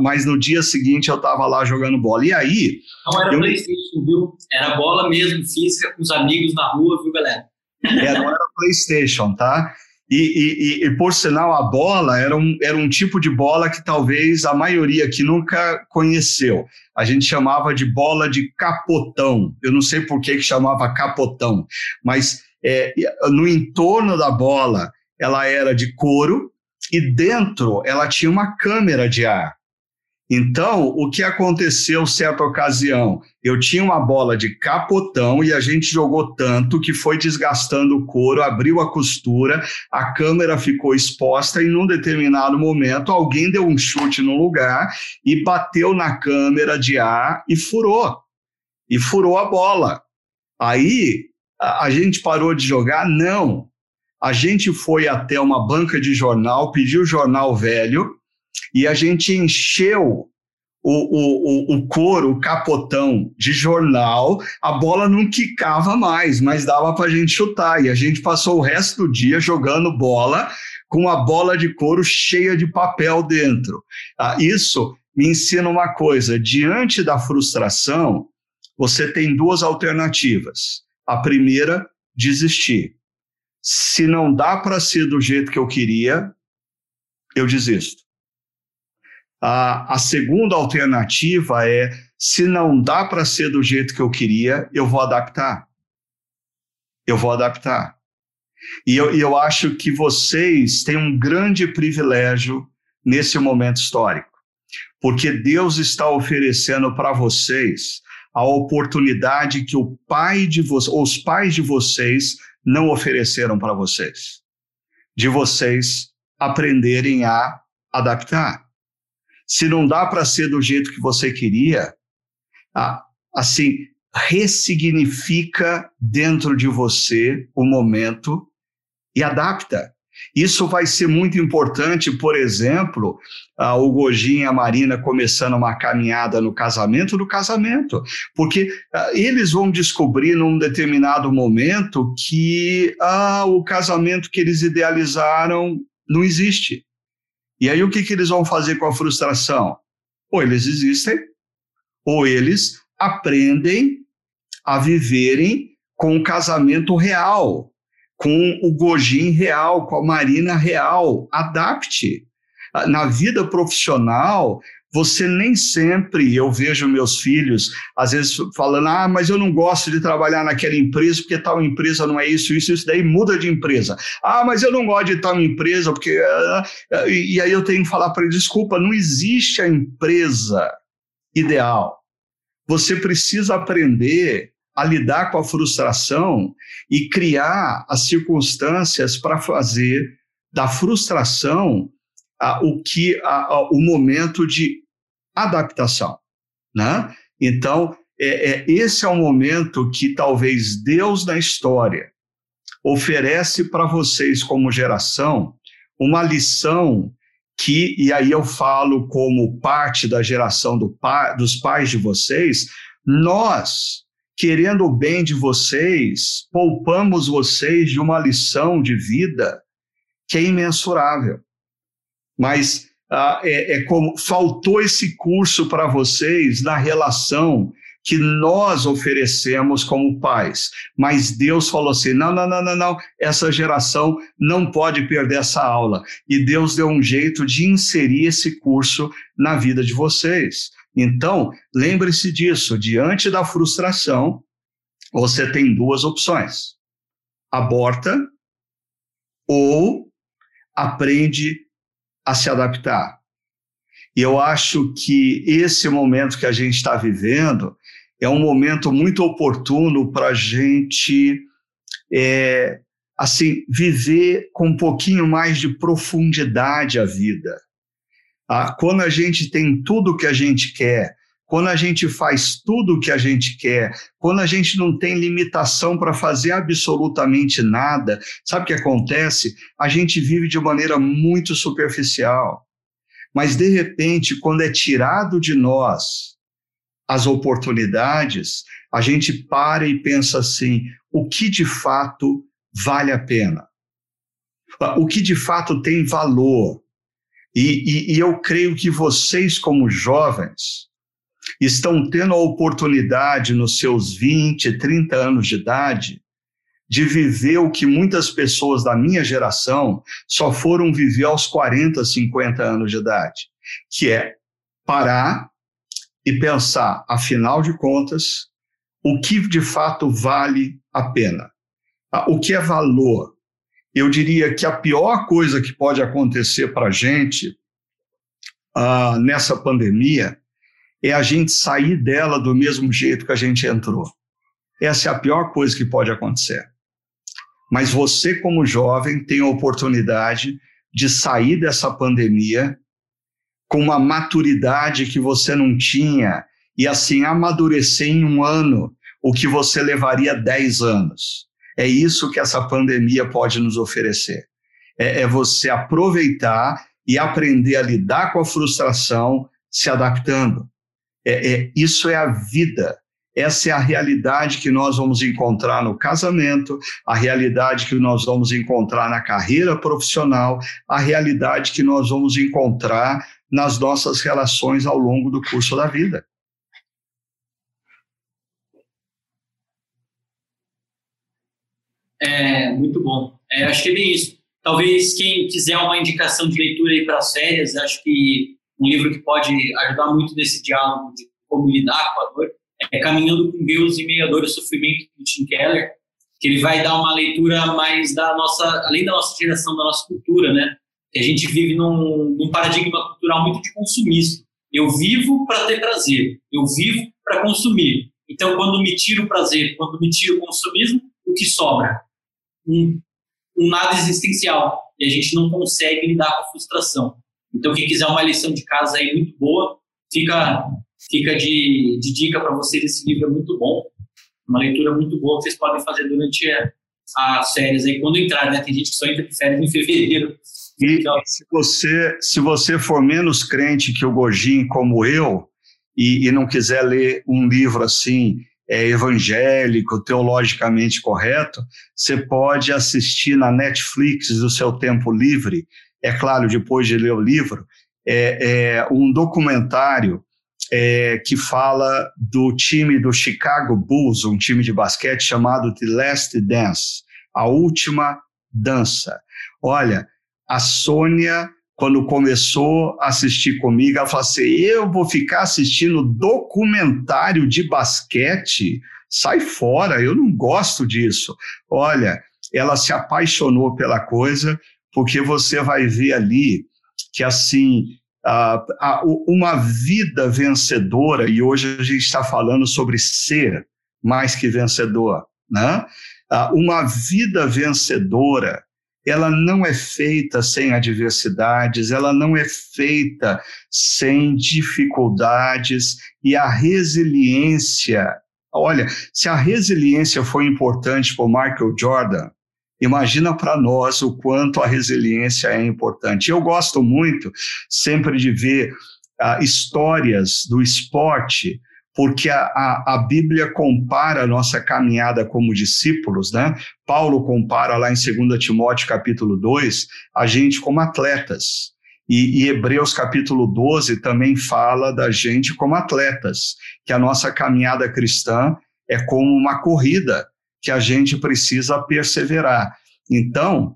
mas no dia seguinte eu estava lá jogando bola. E aí. Não era eu... PlayStation, viu? Era bola mesmo, física, com os amigos na rua, viu, galera? É, não era PlayStation, tá? E, e, e, por sinal, a bola era um, era um tipo de bola que talvez a maioria aqui nunca conheceu. A gente chamava de bola de capotão. Eu não sei por que, que chamava capotão, mas é, no entorno da bola ela era de couro e dentro ela tinha uma câmera de ar. Então, o que aconteceu certa ocasião? Eu tinha uma bola de capotão e a gente jogou tanto que foi desgastando o couro, abriu a costura, a câmera ficou exposta e num determinado momento alguém deu um chute no lugar e bateu na câmera de ar e furou. E furou a bola. Aí a, gente parou de jogar? Não. A gente foi até uma banca de jornal, pediu o jornal velho e a gente encheu o, o, o, couro, o capotão de jornal, a bola não quicava mais, mas dava para a gente chutar. E a gente passou o resto do dia jogando bola com a bola de couro cheia de papel dentro. Ah, isso me ensina uma coisa: diante da frustração, você tem duas alternativas. A primeira, desistir. Se não dá para ser do jeito que eu queria, eu desisto. A, a segunda alternativa é: se não dá para ser do jeito que eu queria, eu vou adaptar. Eu vou adaptar. E eu, eu acho que vocês têm um grande privilégio nesse momento histórico, porque Deus está oferecendo para vocês a oportunidade que o pai de vocês, os pais de vocês não ofereceram para vocês, de vocês aprenderem a adaptar. Se não dá para ser do jeito que você queria, assim, ressignifica dentro de você o momento e adapta. Isso vai ser muito importante, por exemplo, uh, o Gojin e a Marina começando uma caminhada no casamento do casamento, porque uh, eles vão descobrir num determinado momento que uh, o casamento que eles idealizaram não existe. E aí o que, que eles vão fazer com a frustração? Ou eles existem, ou eles aprendem a viverem com o casamento real, com o Gojin real, com a Marina real. Adapte. Ah, na vida profissional, você nem sempre, eu vejo meus filhos, às vezes falando, ah, mas eu não gosto de trabalhar naquela empresa porque tal empresa não é isso, isso, isso, daí muda de empresa. Ah, mas eu não gosto de tal empresa porque... Uh, e aí eu tenho que falar para ele, desculpa, não existe a empresa ideal. Você precisa aprender a lidar com a frustração e criar as circunstâncias para fazer da frustração a, o que a, a, o momento de adaptação, né? Então é, é, esse é o momento que talvez Deus na história oferece para vocês como geração uma lição que e aí eu falo como parte da geração do dos pais de vocês, nós querendo o bem de vocês, poupamos vocês de uma lição de vida que é imensurável. Mas ah, é, é como faltou esse curso para vocês na relação que nós oferecemos como pais. Mas Deus falou assim: não, não, não, não, não, essa geração não pode perder essa aula. E Deus deu um jeito de inserir esse curso na vida de vocês. Então, lembre-se disso: diante da frustração, você tem duas opções: aborta ou aprende a se adaptar. E eu acho que esse momento que a gente está vivendo é um momento muito oportuno para a gente é, assim viver com um pouquinho mais de profundidade a vida. Ah, quando a gente tem tudo o que a gente quer, quando a gente faz tudo o que a gente quer, quando a gente não tem limitação para fazer absolutamente nada, sabe o que acontece? A gente vive de maneira muito superficial. Mas, de repente, quando é tirado de nós as oportunidades, a gente para e pensa assim: o que de fato vale a pena? O que de fato tem valor? E, e, e eu creio que vocês, como jovens, estão tendo a oportunidade nos seus 20, 30 anos de idade de viver o que muitas pessoas da minha geração só foram viver aos 40, 50 anos de idade, que é parar e pensar, afinal de contas, o que de fato vale a pena, o que é valor, eu diria que a pior coisa que pode acontecer para a gente uh, nessa pandemia é a gente sair dela do mesmo jeito que a gente entrou. Essa é a pior coisa que pode acontecer. Mas você, como jovem, tem a oportunidade de sair dessa pandemia com uma maturidade que você não tinha e assim amadurecer em um ano o que você levaria dez anos. É isso que essa pandemia pode nos oferecer. É, é você aproveitar e aprender a lidar com a frustração, se adaptando. É, é, isso é a vida. Essa é a realidade que nós vamos encontrar no casamento, a realidade que nós vamos encontrar na carreira profissional, a realidade que nós vamos encontrar nas nossas relações ao longo do curso da vida. É, muito bom. É, acho que é bem isso. Talvez quem quiser uma indicação de leitura aí para as férias, acho que um livro que pode ajudar muito nesse diálogo de como lidar com a dor é Caminhando com Deus e Meia-Dor e Sofrimento, do Tim Keller, que ele vai dar uma leitura mais da nossa, além da nossa geração, da nossa cultura, né? Que a gente vive num, num paradigma cultural muito de consumismo. Eu vivo para ter prazer, eu vivo para consumir. Então, quando me tiro o prazer, quando me tiro o consumismo, o que sobra? Um, um nada existencial. E a gente não consegue lidar com a frustração. Então, quem quiser uma lição de casa aí muito boa, fica, fica de, de dica para vocês. Esse livro é muito bom. Uma leitura muito boa que vocês podem fazer durante as férias aí, quando entrar, né? Tem gente que só entra de férias em fevereiro. E então, se você, se você for menos crente que o Gojin, como eu, e, e não quiser ler um livro assim é, evangélico, teologicamente correto, você pode assistir na Netflix do seu tempo livre, é claro, depois de ler o livro, é, é um documentário é, que fala do time do Chicago Bulls, um time de basquete chamado The Last Dance, a última dança. Olha, a Sônia, quando começou a assistir comigo, ela falou assim: eu vou ficar assistindo documentário de basquete? Sai fora, eu não gosto disso. Olha, ela se apaixonou pela coisa, porque você vai ver ali que assim uma vida vencedora, e hoje a gente está falando sobre ser mais que vencedor, né? uma vida vencedora, ela não é feita sem adversidades, ela não é feita sem dificuldades, e a resiliência, olha, se a resiliência foi importante para Michael Jordan, Imagina para nós o quanto a resiliência é importante. Eu gosto muito sempre de ver uh, histórias do esporte, porque a, a, a, Bíblia compara a nossa caminhada como discípulos, né? Paulo compara lá em 2 Timóteo capítulo 2 a gente como atletas. E, e, Hebreus capítulo 12 também fala da gente como atletas, que a nossa caminhada cristã é como uma corrida que a gente precisa perseverar. Então,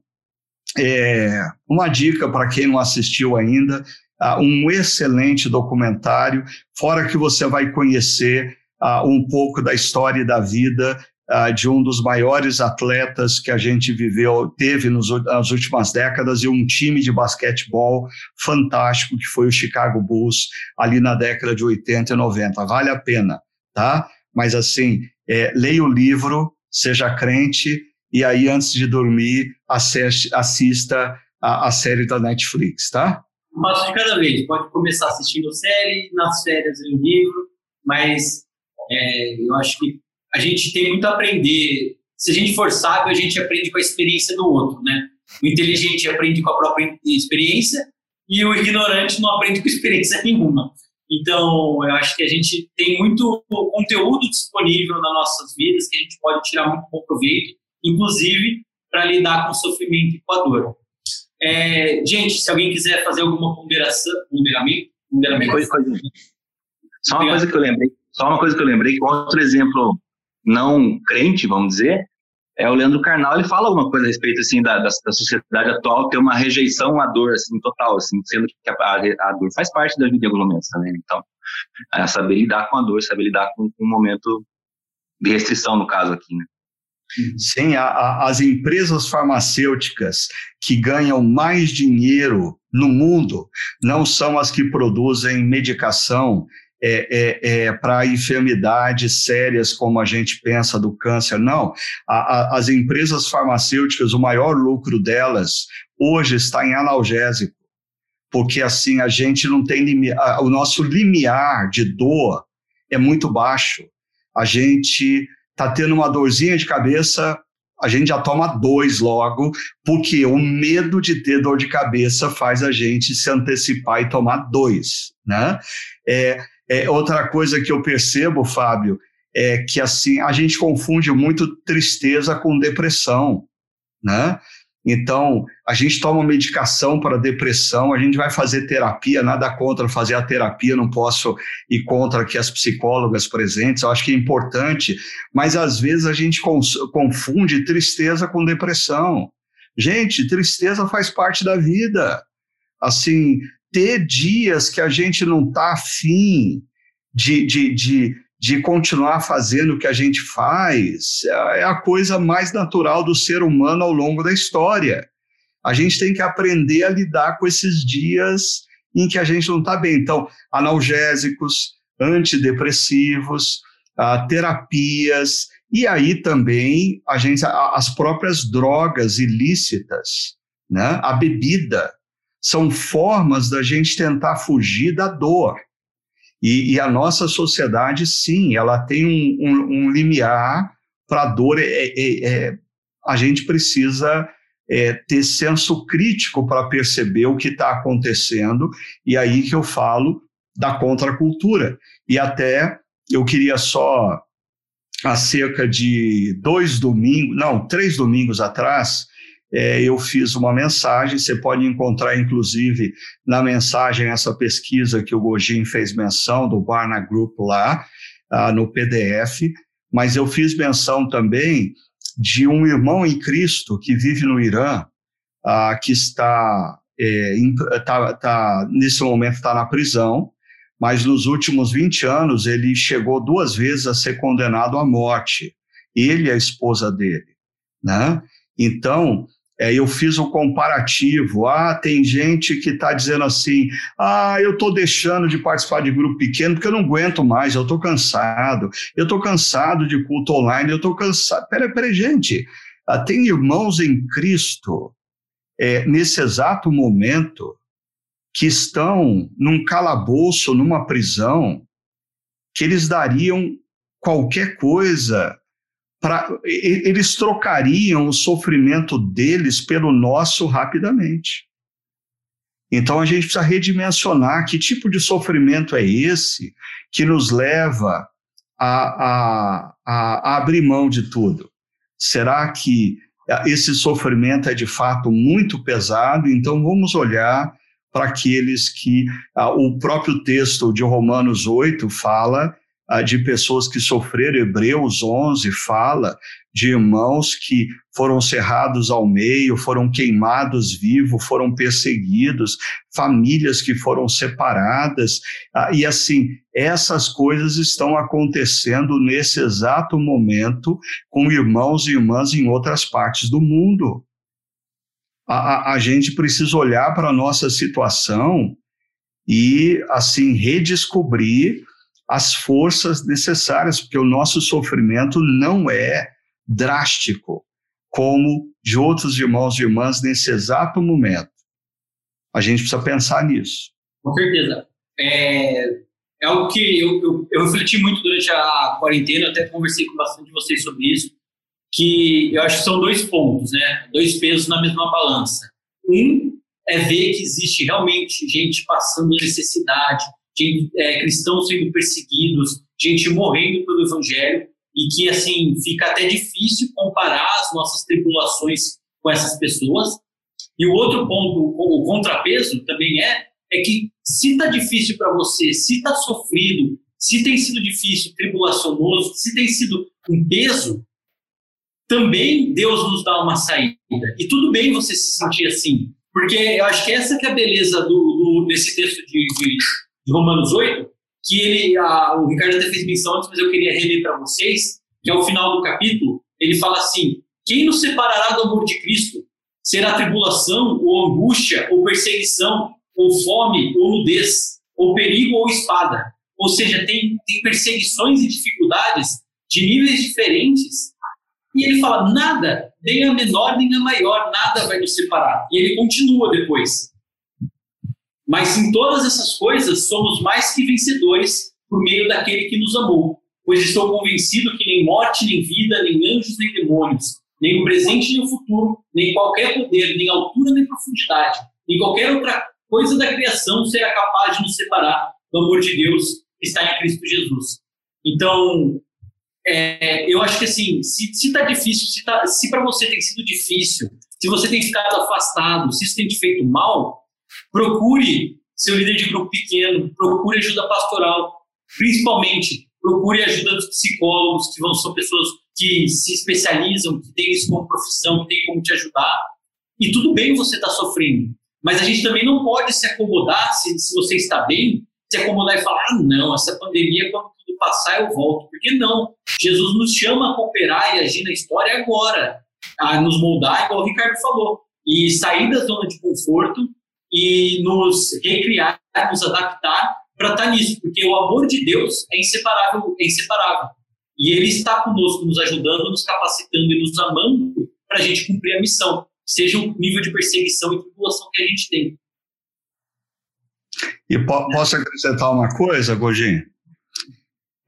é, uma dica para quem não assistiu ainda, uh, um excelente documentário, fora que você vai conhecer uh, um pouco da história e da vida uh, de um dos maiores atletas que a gente viveu, teve nos, nas últimas décadas, e um time de basquetebol fantástico, que foi o Chicago Bulls, ali na década de 80 e 90. Vale a pena, tá? Mas, assim, é, leia o livro, seja crente, e aí antes de dormir, assiste, assista a, a série da Netflix, tá? Um passo de cada vez. Pode começar assistindo série, nas férias ler o livro, mas é, eu acho que a gente tem muito a aprender. Se a gente for sábio, a gente aprende com a experiência do outro, né? O inteligente aprende com a própria experiência e o ignorante não aprende com experiência nenhuma. Então, eu acho que a gente tem muito conteúdo disponível nas nossas vidas que a gente pode tirar muito bom proveito, inclusive para lidar com o sofrimento e com a dor. É, gente, se alguém quiser fazer alguma ponderação, ponderamento, ponderamento. Coisa, coisa. Só uma coisa que eu lembrei, só uma coisa que eu lembrei, outro exemplo não crente, vamos dizer, é o Leandro Carnal, ele fala alguma coisa a respeito assim da, da, da sociedade atual ter uma rejeição à dor assim total, assim, sendo que a, a, dor faz parte da vida em também. Então, é saber lidar com a dor, saber lidar com, com um momento de restrição no caso aqui, né? Sim, a, a, as empresas farmacêuticas que ganham mais dinheiro no mundo não são as que produzem medicação é, é, é, para enfermidades sérias como a gente pensa do câncer. Não, a, a, as empresas farmacêuticas, o maior lucro delas hoje está em analgésico, porque assim a gente não tem limiar, o nosso limiar de dor é muito baixo. A gente está tendo uma dorzinha de cabeça, a gente já toma dois logo, porque o medo de ter dor de cabeça faz a gente se antecipar e tomar dois, né? É, é, outra coisa que eu percebo, Fábio, é que assim a gente confunde muito tristeza com depressão, né? Então, a gente toma medicação para depressão, a gente vai fazer terapia, nada contra fazer a terapia, não posso ir contra aqui as psicólogas presentes, eu acho que é importante, mas às vezes a gente confunde tristeza com depressão. Gente, tristeza faz parte da vida. Assim, ter dias que a gente não está afim de, de, de, de continuar fazendo o que a gente faz é a coisa mais natural do ser humano ao longo da história. A gente tem que aprender a lidar com esses dias em que a gente não está bem. Então, analgésicos, antidepressivos, uh, terapias, e aí também a gente, as próprias drogas ilícitas, né? a bebida, são formas da gente tentar fugir da dor. E, e a nossa sociedade, sim, ela tem um, um, um limiar para a dor. É, é, é, a gente precisa é, ter senso crítico para perceber o que está acontecendo, e aí que eu falo da contracultura. E até eu queria só, há cerca de dois domingos, não, três domingos atrás, é, eu fiz uma mensagem, você pode encontrar, inclusive, na mensagem essa pesquisa que o Gojin fez menção, do Barna Group lá, ah, no PDF, mas eu fiz menção também de um irmão em Cristo que vive no Irã, ah, que está, é, tá, tá, nesse momento está na prisão, mas nos últimos 20 anos ele chegou duas vezes a ser condenado à morte, ele e a esposa dele, né? Então, é, eu fiz um comparativo. Ah, tem gente que está dizendo assim: ah, eu estou deixando de participar de grupo pequeno porque eu não aguento mais, eu estou cansado, eu estou cansado de culto online, eu estou cansado. Peraí, peraí, gente. Ah, tem irmãos em Cristo é, nesse exato momento que estão num calabouço, numa prisão, que eles dariam qualquer coisa eles trocariam o sofrimento deles pelo nosso rapidamente. Então a gente precisa redimensionar que tipo de sofrimento é esse que nos leva a, a, a, abrir mão de tudo. Será que esse sofrimento é de fato muito pesado? Então vamos olhar para aqueles que ah, o próprio texto de Romanos 8 fala de pessoas que sofreram, Hebreus 11 fala de irmãos que foram cerrados ao meio, foram queimados vivos, foram perseguidos, famílias que foram separadas, ah, e assim, essas coisas estão acontecendo nesse exato momento com irmãos e irmãs em outras partes do mundo. A, a, a gente precisa olhar para a nossa situação e, assim, redescobrir as forças necessárias, porque o nosso sofrimento não é drástico como de outros irmãos e irmãs nesse exato momento. A gente precisa pensar nisso. Com certeza. É, é algo que eu, eu, eu refleti muito durante a quarentena, até conversei com bastante de vocês sobre isso, que eu acho que são dois pontos, né? Dois pesos na mesma balança. Um é ver que existe realmente gente passando necessidade, gente, é, cristãos sendo perseguidos, gente morrendo pelo evangelho, e que, assim, fica até difícil comparar as nossas tribulações com essas pessoas. E o outro ponto, o contrapeso também é, é que se está difícil para você, se está sofrido, se tem sido difícil, tribulacionoso, se tem sido um peso, também Deus nos dá uma saída. E tudo bem você se sentir assim, porque eu acho que essa que é a beleza do, do desse texto de, de de Romanos 8, que ele, a, o Ricardo até fez menção antes, mas eu queria reler para vocês, que é o final do capítulo, ele fala assim, quem nos separará do amor de Cristo? Será tribulação, ou angústia, ou perseguição, ou fome, ou nudez, ou perigo, ou espada. Ou seja, tem, tem perseguições e dificuldades de níveis diferentes. E ele fala, nada, nem a menor, nem a maior, nada vai nos separar. E ele continua depois. Mas em todas essas coisas somos mais que vencedores por meio daquele que nos amou. Pois estou convencido que nem morte, nem vida, nem anjos, nem demônios, nem o presente, nem o futuro, nem qualquer poder, nem altura, nem profundidade, nem qualquer outra coisa da criação será capaz de nos separar do amor de Deus que está em Cristo Jesus. Então, é, eu acho que assim, se está difícil, se, tá, se para você tem sido difícil, Se você tem ficado afastado, se isso tem te feito mal, procure seu líder de grupo pequeno, procure ajuda pastoral, principalmente procure ajuda dos psicólogos, que vão são pessoas que se especializam, que têm isso como profissão, que têm como te ajudar. E tudo bem você estar tá sofrendo, mas a gente também não pode se acomodar, se, se você está bem, se acomodar e falar: ah, não, essa pandemia, quando tudo passar, eu volto. Porque não. Jesus nos chama a cooperar e agir na história agora, a nos moldar, igual o Ricardo falou, e sair da zona de conforto e nos recriar, nos adaptar para estar tá nisso, porque o amor de Deus é inseparável, é inseparável. E Ele está conosco, nos ajudando, nos capacitando e nos amando para a gente cumprir a missão, seja o nível de perseguição e tribulação que a gente tem. E po posso acrescentar uma coisa, Godinho?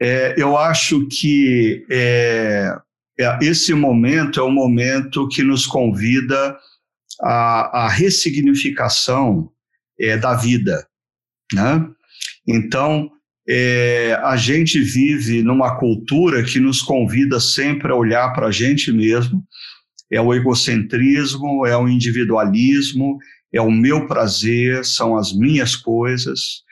É, eu acho que é, é, esse momento é o momento que nos convida à, à ressignificação é, da vida, né? Então, é, a gente vive numa cultura que nos convida sempre a olhar para a gente mesmo. É o egocentrismo, é o individualismo, é o meu prazer, são as minhas coisas.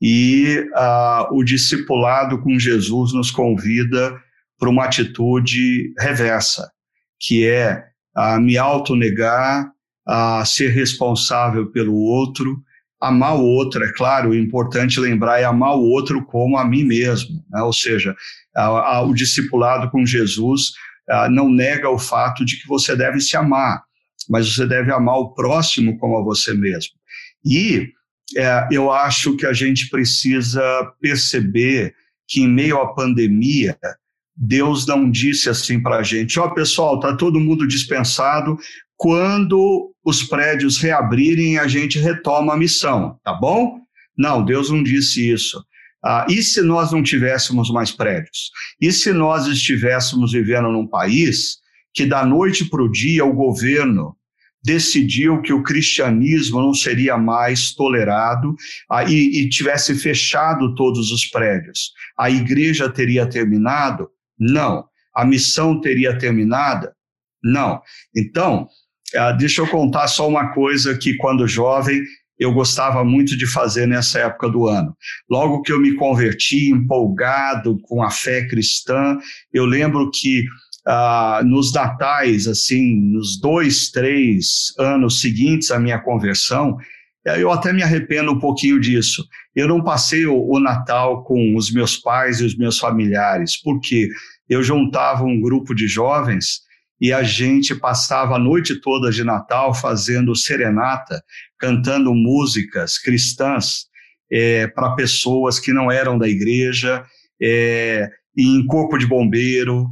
E ah, o discipulado com Jesus nos convida para uma atitude reversa, que é a me autonegar, a ser responsável pelo outro, amar o outro, é claro, o importante lembrar é amar o outro como a mim mesmo, né? ou seja, a, a, o discipulado com Jesus a, não nega o fato de que você deve se amar, mas você deve amar o próximo como a você mesmo. E é, eu acho que a gente precisa perceber que em meio à pandemia, Deus não disse assim para a gente: ó, oh, pessoal, está todo mundo dispensado, quando os prédios reabrirem, a gente retoma a missão, tá bom? Não, Deus não disse isso. Ah, e se nós não tivéssemos mais prédios? E se nós estivéssemos vivendo num país que da noite para o dia o governo decidiu que o cristianismo não seria mais tolerado ah, e, e tivesse fechado todos os prédios? A igreja teria terminado? Não. A missão teria terminado? Não. Então, ah, deixa eu contar só uma coisa que, quando jovem, eu gostava muito de fazer nessa época do ano. Logo que eu me converti, empolgado com a fé cristã, eu lembro que ah, nos natais, assim, nos dois, três anos seguintes à minha conversão, eh, eu até me arrependo um pouquinho disso. Eu não passei o, o Natal com os meus pais e os meus familiares, porque eu juntava um grupo de jovens e a gente passava a noite toda de Natal fazendo serenata, cantando músicas cristãs é, para pessoas que não eram da igreja, é, em corpo de bombeiro,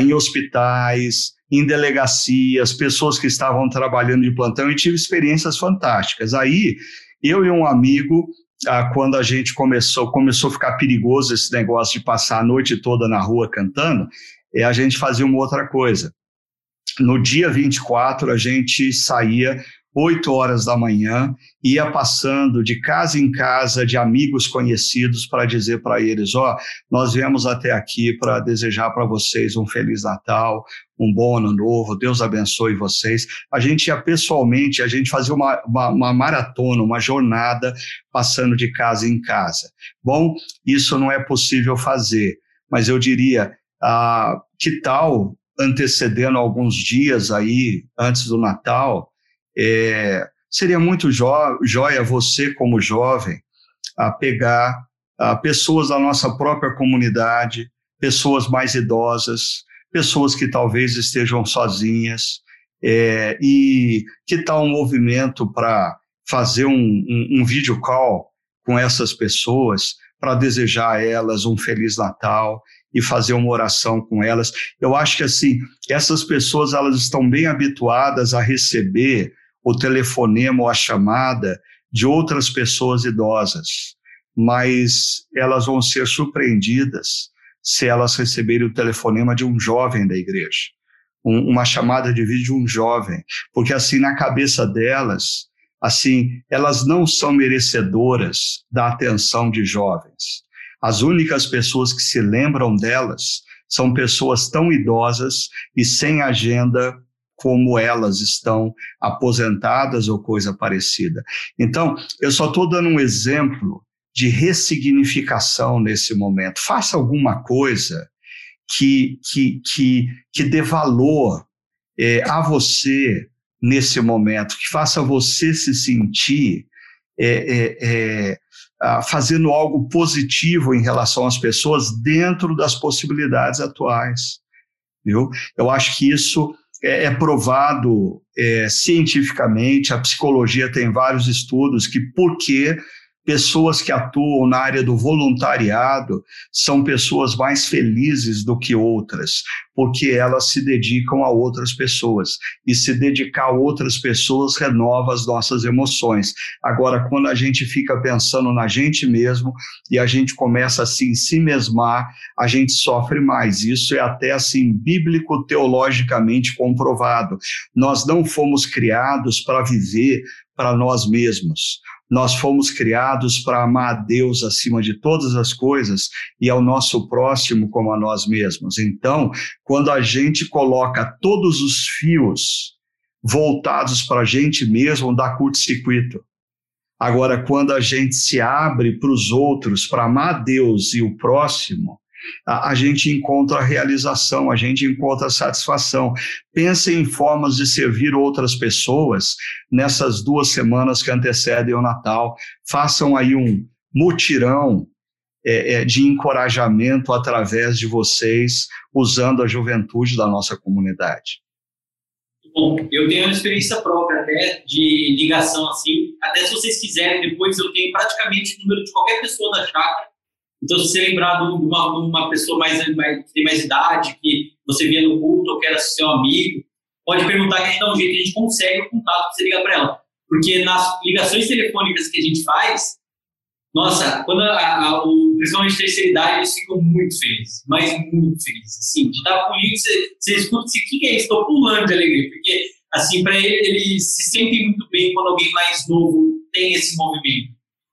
em hospitais, em delegacias, pessoas que estavam trabalhando de plantão e tive experiências fantásticas. Aí, eu e um amigo, quando a gente começou, começou a ficar perigoso esse negócio de passar a noite toda na rua cantando, é, a gente fazia uma outra coisa no dia 24, a gente saía 8 horas da manhã, ia passando de casa em casa de amigos conhecidos para dizer para eles: Ó, oh, nós viemos até aqui para desejar para vocês um Feliz Natal, um bom Ano Novo, Deus abençoe vocês. A gente ia pessoalmente, a gente fazia uma, uma, uma maratona, uma jornada passando de casa em casa. Bom, isso não é possível fazer, mas eu diria: ah, que tal antecedendo alguns dias aí, antes do Natal, é, seria muito joia você, como jovem, a pegar a pessoas da nossa própria comunidade, pessoas mais idosas, pessoas que talvez estejam sozinhas, é, e que tal um movimento para fazer um, um, um vídeo call com essas pessoas para desejar a elas um Feliz Natal e fazer uma oração com elas. Eu acho que assim, essas pessoas elas estão bem habituadas a receber o telefonema ou a chamada de outras pessoas idosas, mas elas vão ser surpreendidas se elas receberem o telefonema de um jovem da igreja, um, uma chamada de vídeo de um jovem, porque assim na cabeça delas, assim, elas não são merecedoras da atenção de jovens. As únicas pessoas que se lembram delas são pessoas tão idosas e sem agenda como elas estão aposentadas ou coisa parecida. Então, eu só estou dando um exemplo de ressignificação nesse momento. Faça alguma coisa que, que, que, que dê valor é, a você nesse momento, que faça você se sentir é, é, é fazendo algo positivo em relação às pessoas dentro das possibilidades atuais. Viu? Eu acho que isso é, é provado é, cientificamente, a psicologia tem vários estudos que porque Pessoas que atuam na área do voluntariado são pessoas mais felizes do que outras, porque elas se dedicam a outras pessoas. E se dedicar a outras pessoas renova as nossas emoções. Agora, quando a gente fica pensando na gente mesmo e a gente começa assim se mesmar, a gente sofre mais. Isso é até assim bíblico teologicamente comprovado. Nós não fomos criados para viver para nós mesmos. Nós fomos criados para amar a Deus acima de todas as coisas e ao nosso próximo como a nós mesmos. Então, quando a gente coloca todos os fios voltados para a gente mesmo, dá curto-circuito. Agora, quando a gente se abre para os outros, para amar Deus e o próximo, a, a gente encontra a realização, a gente encontra a satisfação. Pense em formas de servir outras pessoas nessas duas semanas que antecedem o Natal. Façam aí um mutirão é, é, de encorajamento através de vocês, usando a juventude da nossa comunidade. Bom, eu tenho uma experiência própria até de ligação assim. Até se vocês quiserem, depois eu tenho praticamente o número de qualquer pessoa da chácara então, se você lembrar de uma, uma pessoa mais, mais, que tem mais idade, que você via no culto ou que era seu amigo, pode perguntar que a gente dá um jeito, a gente consegue o contato para você ligar para ela. Porque nas ligações telefônicas que a gente faz, nossa, quando a, a, o, principalmente terceira idade, eles ficam muito felizes, mas muito felizes. Assim, de estar comigo, você, você escuta assim, o que é isso? Estou pulando de alegria, porque assim, para ele, eles se sentem muito bem quando alguém mais novo tem esse movimento.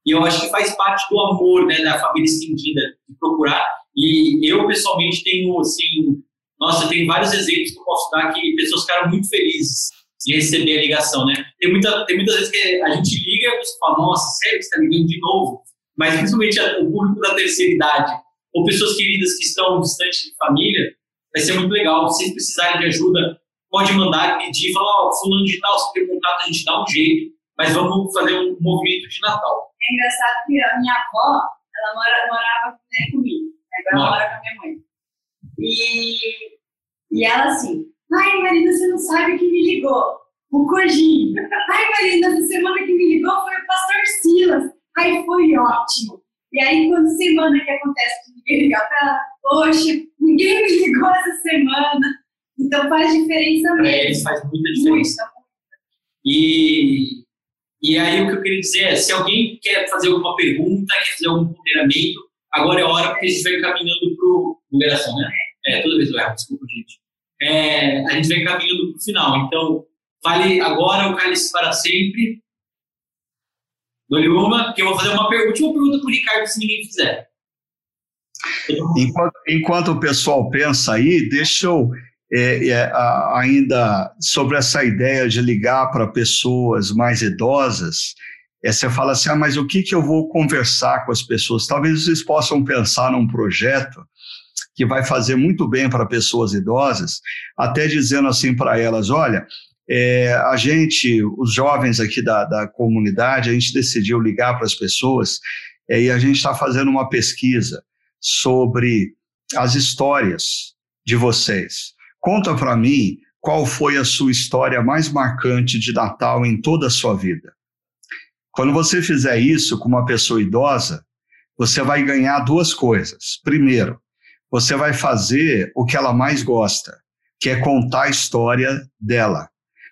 E eu acho que faz parte do amor, né, da família estendida, de procurar. E eu, pessoalmente, tenho, assim, nossa, tem vários exemplos que eu posso dar que pessoas ficaram muito felizes de receber a ligação, né? Tem, muita, tem muitas vezes que a gente liga e a pessoa fala, nossa, sério, você está ligando de novo? Mas principalmente o público da terceira idade, ou pessoas queridas que estão distantes de família, vai ser muito legal. Se vocês precisarem de ajuda, pode mandar, pedir, falar, ó, oh, fulano de tal, se tem contato, a gente dá um jeito, mas vamos fazer um movimento de Natal. É engraçado que a minha avó, ela mora, morava né, comigo, agora ela mora com a minha mãe. E, e ela assim, ai Marina, você não sabe que me ligou, o Cojinho. Ai Marina, essa semana que me ligou foi o pastor Silas. Ai, foi ótimo. E aí, quando semana que acontece que ninguém liga pra ela, poxa, ninguém me ligou essa semana. Então faz diferença mesmo. É, faz muita diferença. Muita. E e aí o que eu queria dizer é, se alguém quer fazer alguma pergunta, quer fazer algum ponderamento, agora é a hora porque a gente vai caminhando para o... Numeração, né? É, toda vez eu erro, desculpa, gente. É, a gente vai caminhando para o final. Então, fale agora o cálice para sempre. Dou-lhe uma, que eu vou fazer uma per última pergunta para o Ricardo, se ninguém fizer. Enquanto, enquanto o pessoal pensa aí, deixa eu é, é, ainda sobre essa ideia de ligar para pessoas mais idosas, é, você fala assim, ah, mas o que, que eu vou conversar com as pessoas? Talvez vocês possam pensar num projeto que vai fazer muito bem para pessoas idosas, até dizendo assim para elas, olha, é, a gente, os jovens aqui da, da comunidade, a gente decidiu ligar para as pessoas é, e a gente está fazendo uma pesquisa sobre as histórias de vocês. Conta para mim qual foi a sua história mais marcante de Natal em toda a sua vida. Quando você fizer isso com uma pessoa idosa, você vai ganhar duas coisas. Primeiro, você vai fazer o que ela mais gosta, que é contar a história dela.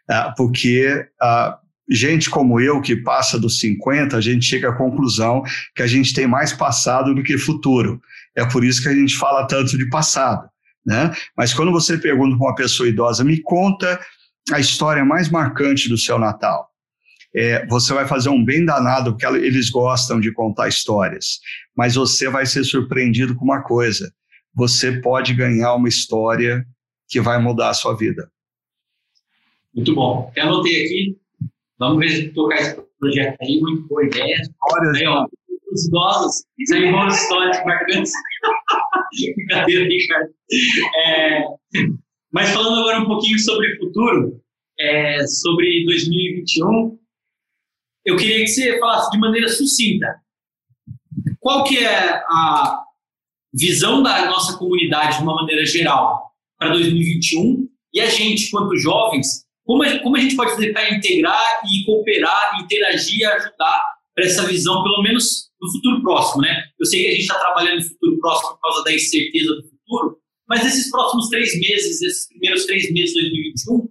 Ah, porque ah, gente como eu, que passa dos 50, a gente chega à conclusão que a gente tem mais passado do que futuro. É por isso que a gente fala tanto de passado. Né? Mas quando você pergunta para uma pessoa idosa, me conta a história mais marcante do seu Natal. É, você vai fazer um bem danado, porque eles gostam de contar histórias, mas você vai ser surpreendido com uma coisa: você pode ganhar uma história que vai mudar a sua vida. Muito bom. Eu anotei aqui. Vamos ver se tocar esse projeto aí. Muito boa ideia. Olha, idosos, isso aí boas histórias marcantes. Brincadeira, Ricardo. É, mas falando agora um pouquinho sobre o futuro, é, sobre 2021, eu queria que você falasse de maneira sucinta. Qual que é a visão da nossa comunidade de uma maneira geral para 2021 e a gente, quanto jovens, como a, como a gente pode fazer para integrar e cooperar, interagir e ajudar para essa visão, pelo menos no futuro próximo, né? Eu sei que a gente está trabalhando no futuro próximo por causa da incerteza do futuro, mas esses próximos três meses, esses primeiros três meses de 2021,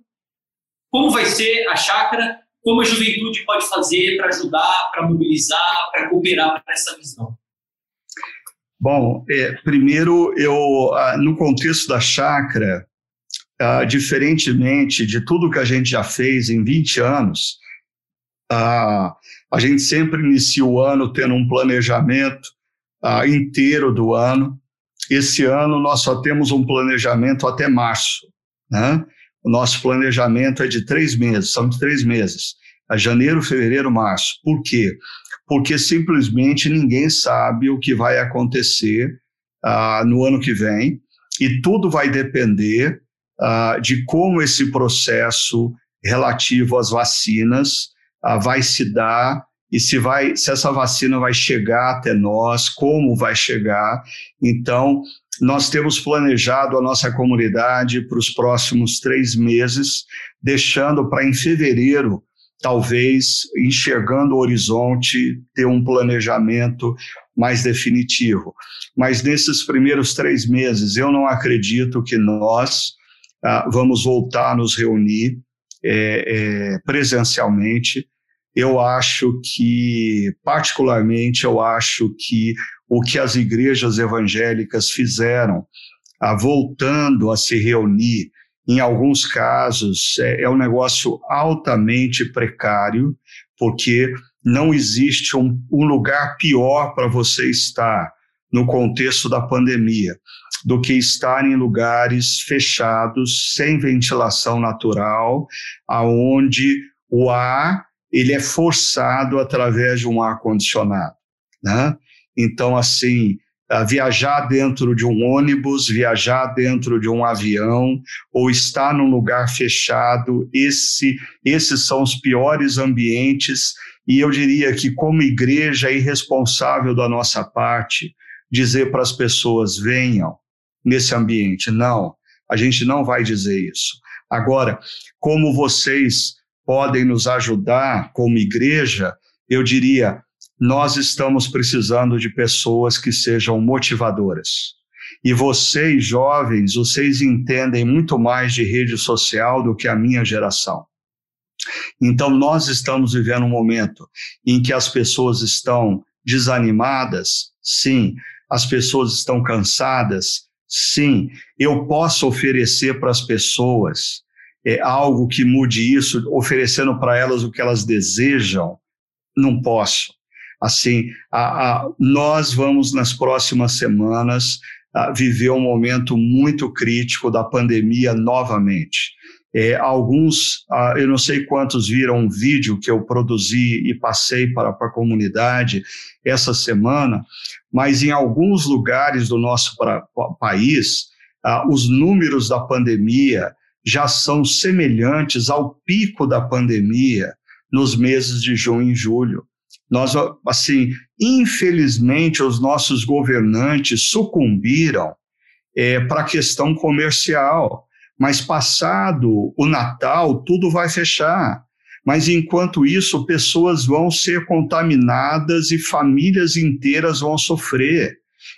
como vai ser a chácara? Como a juventude pode fazer para ajudar, para mobilizar, para cooperar para essa visão? Bom, é, primeiro, eu, ah, no contexto da chácara, ah, diferentemente de tudo que a gente já fez em 20 anos, ah, a gente sempre inicia o ano tendo um planejamento ah, inteiro do ano. Esse ano nós só temos um planejamento até março. Né? O nosso planejamento é de três meses, são de três meses. A janeiro, fevereiro, março. Por quê? Porque simplesmente ninguém sabe o que vai acontecer ah, no ano que vem e tudo vai depender ah, de como esse processo relativo às vacinas ah, vai se dar e se vai se essa vacina vai chegar até nós, como vai chegar. Então, nós temos planejado a nossa comunidade para os próximos três meses, deixando para em fevereiro, talvez, enxergando o horizonte, ter um planejamento mais definitivo. Mas nesses primeiros três meses, eu não acredito que nós ah, vamos voltar a nos reunir é, é, presencialmente eu acho que, particularmente, eu acho que o que as igrejas evangélicas fizeram, a, voltando a se reunir, em alguns casos, é, é um negócio altamente precário, porque não existe um, um lugar pior para você estar no contexto da pandemia do que estar em lugares fechados, sem ventilação natural, aonde o ar ele é forçado através de um ar-condicionado. Né? Então, assim, viajar dentro de um ônibus, viajar dentro de um avião ou estar num lugar fechado, esse, esses são os piores ambientes. E eu diria que, como igreja, é irresponsável da nossa parte dizer para as pessoas: venham nesse ambiente. Não, a gente não vai dizer isso. Agora, como vocês podem nos ajudar como igreja, eu diria, nós estamos precisando de pessoas que sejam motivadoras. E vocês, jovens, vocês entendem muito mais de rede social do que a minha geração. Então, nós estamos vivendo um momento em que as pessoas estão desanimadas, sim. As pessoas estão cansadas, sim. Eu posso oferecer para as pessoas é, algo que mude isso, oferecendo para elas o que elas desejam, não posso. Assim, a, a, nós vamos nas próximas semanas a, viver um momento muito crítico da pandemia novamente. É, alguns, eu não sei quantos viram um vídeo que eu produzi e passei para, para a comunidade essa semana, mas em alguns lugares do nosso pra, país, os números da pandemia já são semelhantes ao pico da pandemia nos meses de junho e julho. Nós, assim, infelizmente, os nossos governantes sucumbiram é, para a questão comercial. Mas passado o Natal, tudo vai fechar. Mas enquanto isso, pessoas vão ser contaminadas e famílias inteiras vão sofrer.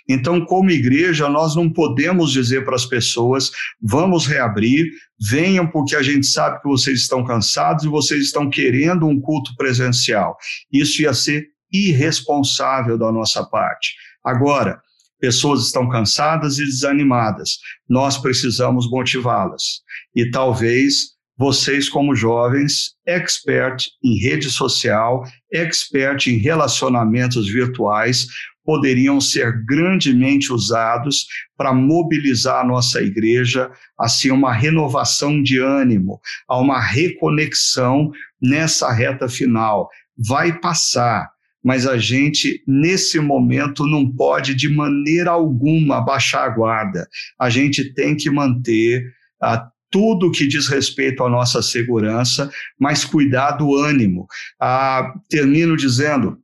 Então, como igreja, nós não podemos dizer para as pessoas: vamos reabrir, venham, porque a gente sabe que vocês estão cansados e vocês estão querendo um culto presencial. Isso ia ser irresponsável da nossa parte. Agora, pessoas estão cansadas e desanimadas, nós precisamos motivá-las. E talvez vocês, como jovens, expert em rede social, expert em relacionamentos virtuais, poderiam ser grandemente usados para mobilizar a nossa igreja, assim, uma renovação de ânimo, a uma reconexão nessa reta final. Vai passar, mas a gente, nesse momento, não pode de maneira alguma baixar a guarda. A gente tem que manter a tudo que diz respeito à nossa segurança, mas cuidar do ânimo. Ah, termino dizendo,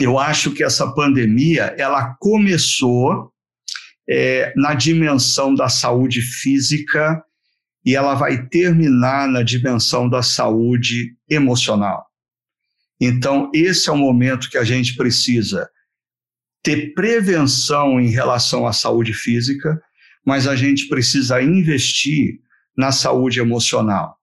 eu acho que essa pandemia ela começou é, na dimensão da saúde física e ela vai terminar na dimensão da saúde emocional. Então, esse é o momento que a gente precisa ter prevenção em relação à saúde física, mas a gente precisa investir na saúde emocional.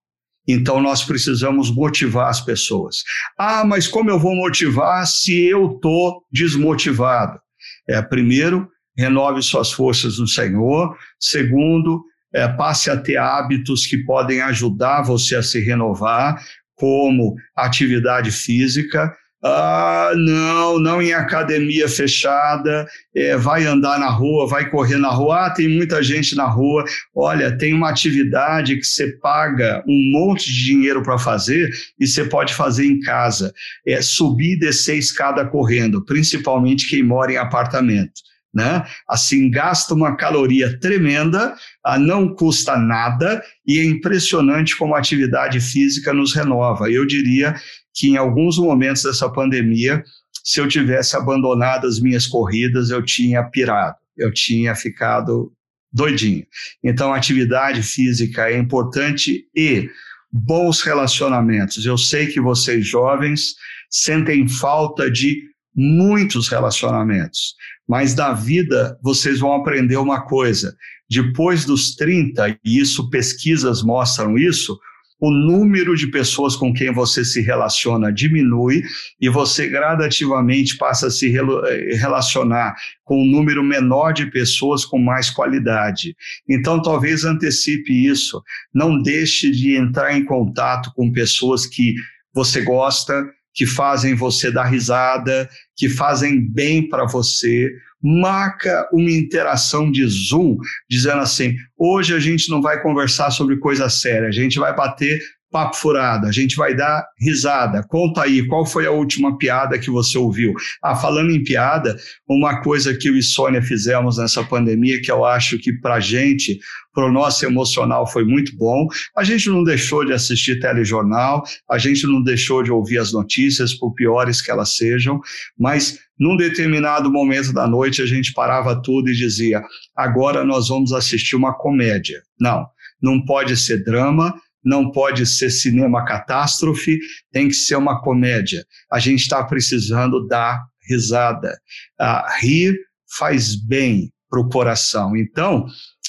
Então, nós precisamos motivar as pessoas. Ah, mas como eu vou motivar se eu estou desmotivado? É, primeiro, renove suas forças no Senhor. Segundo, é, passe a ter hábitos que podem ajudar você a se renovar, como atividade física. Ah, não, não em academia fechada, é, vai andar na rua, vai correr na rua. Ah, tem muita gente na rua. Olha, tem uma atividade que você paga um monte de dinheiro para fazer e você pode fazer em casa. É subir e descer escada correndo, principalmente quem mora em apartamento. Né? Assim, gasta uma caloria tremenda, ah, não custa nada e é impressionante como a atividade física nos renova. Eu diria que em alguns momentos dessa pandemia, se eu tivesse abandonado as minhas corridas, eu tinha pirado, eu tinha ficado doidinho. Então, atividade física é importante e bons relacionamentos. Eu sei que vocês jovens sentem falta de muitos relacionamentos, mas da vida vocês vão aprender uma coisa. Depois dos 30, e isso pesquisas mostram isso, o número de pessoas com quem você se relaciona diminui e você gradativamente passa a se eh, relacionar com um número menor de pessoas com mais qualidade. Então, talvez antecipe isso. Não deixe de entrar em contato com pessoas que você gosta, que fazem você dar risada, que fazem bem para você, marca uma interação de Zoom, dizendo assim: hoje a gente não vai conversar sobre coisa séria, a gente vai bater papo furado, a gente vai dar risada. Conta aí, qual foi a última piada que você ouviu? Ah, falando em piada, uma coisa que eu e Sônia fizemos nessa pandemia, que eu acho que para gente, para o nosso emocional foi muito bom. A gente não deixou de assistir telejornal, a gente não deixou de ouvir as notícias, por piores que elas sejam, mas num determinado momento da noite a gente parava tudo e dizia: agora nós vamos assistir uma comédia. Não, não pode ser drama, não pode ser cinema catástrofe, tem que ser uma comédia. A gente está precisando dar risada. Ah, rir faz bem para o coração. Então,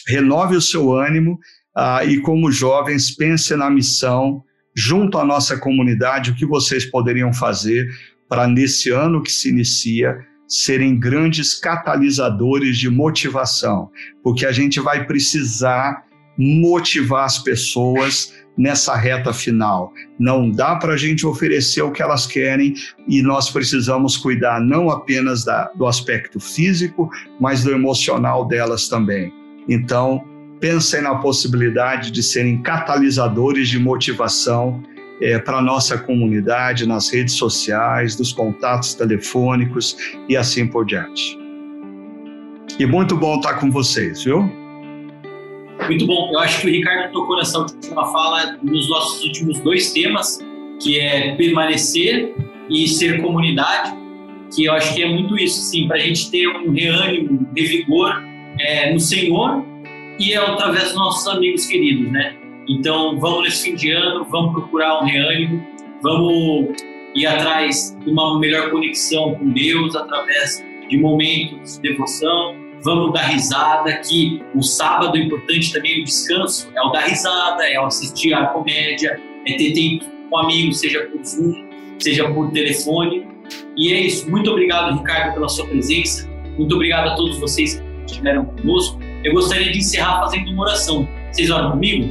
renove o seu ânimo ah, e, como jovens, pense na missão junto à nossa comunidade, o que vocês poderiam fazer para, nesse ano que se inicia, serem grandes catalisadores de motivação, porque a gente vai precisar motivar as pessoas nessa reta final. Não dá para a gente oferecer o que elas querem e nós precisamos cuidar não apenas da, do aspecto físico, mas do emocional delas também. Então, pensem na possibilidade de serem catalisadores de motivação é, para a nossa comunidade, nas redes sociais, dos contatos telefônicos e assim por diante. E muito bom estar com vocês, viu? Muito bom. Eu acho que o Ricardo tocou nessa última fala nos nossos últimos dois temas, que é permanecer e ser comunidade, que eu acho que é muito isso, sim, para a gente ter um reânimo, um revigor é, no Senhor e é através dos nossos amigos queridos, né? Então, vamos nesse fim de ano, vamos procurar um reânimo, vamos ir atrás de uma melhor conexão com Deus através de momentos de devoção, vamos dar risada, que o sábado é importante também o descanso, é o dar risada, é o assistir a comédia, é ter tempo com amigos, seja por Zoom, seja por telefone. E é isso. Muito obrigado, Ricardo, pela sua presença. Muito obrigado a todos vocês que estiveram conosco. Eu gostaria de encerrar fazendo uma oração. Vocês oram comigo?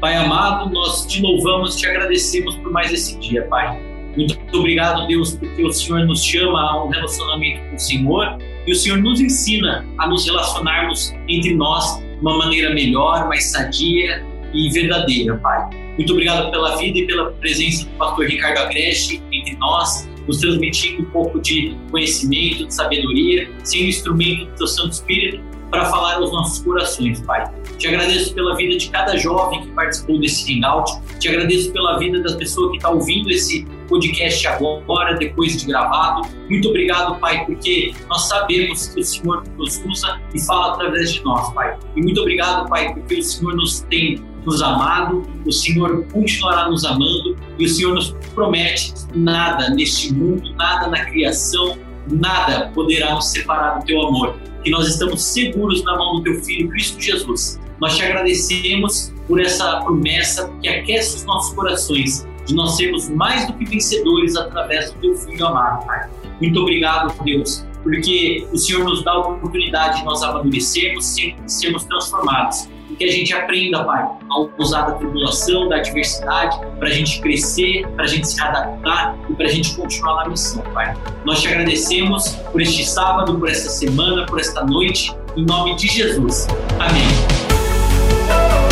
Pai amado, nós te louvamos, te agradecemos por mais esse dia, Pai. Muito obrigado, Deus, porque o Senhor nos chama a um relacionamento com o Senhor e o Senhor nos ensina a nos relacionarmos entre nós de uma maneira melhor, mais sadia e verdadeira, Pai. Muito obrigado pela vida e pela presença do pastor Ricardo Agreste entre nós, nos transmitindo um pouco de conhecimento, de sabedoria, sendo instrumento do teu Santo Espírito para falar aos nossos corações, Pai. Te agradeço pela vida de cada jovem que participou desse hangout. Te agradeço pela vida das pessoas que estão tá ouvindo esse podcast agora, depois de gravado. Muito obrigado, Pai, porque nós sabemos que o Senhor nos usa e fala através de nós, Pai. E muito obrigado, Pai, porque o Senhor nos tem nos amado, o Senhor continuará nos amando e o Senhor nos promete nada neste mundo, nada na criação, nada poderá nos separar do teu amor. Que nós estamos seguros na mão do teu Filho Cristo Jesus. Nós te agradecemos por essa promessa que aquece os nossos corações, de nós sermos mais do que vencedores através do teu Filho amado, Pai. Muito obrigado, Deus, porque o Senhor nos dá a oportunidade de nós amadurecermos, sermos transformados que a gente aprenda, Pai, a usar da tribulação, da adversidade, para a gente crescer, para a gente se adaptar e para a gente continuar na missão, Pai. Nós te agradecemos por este sábado, por esta semana, por esta noite, em nome de Jesus. Amém.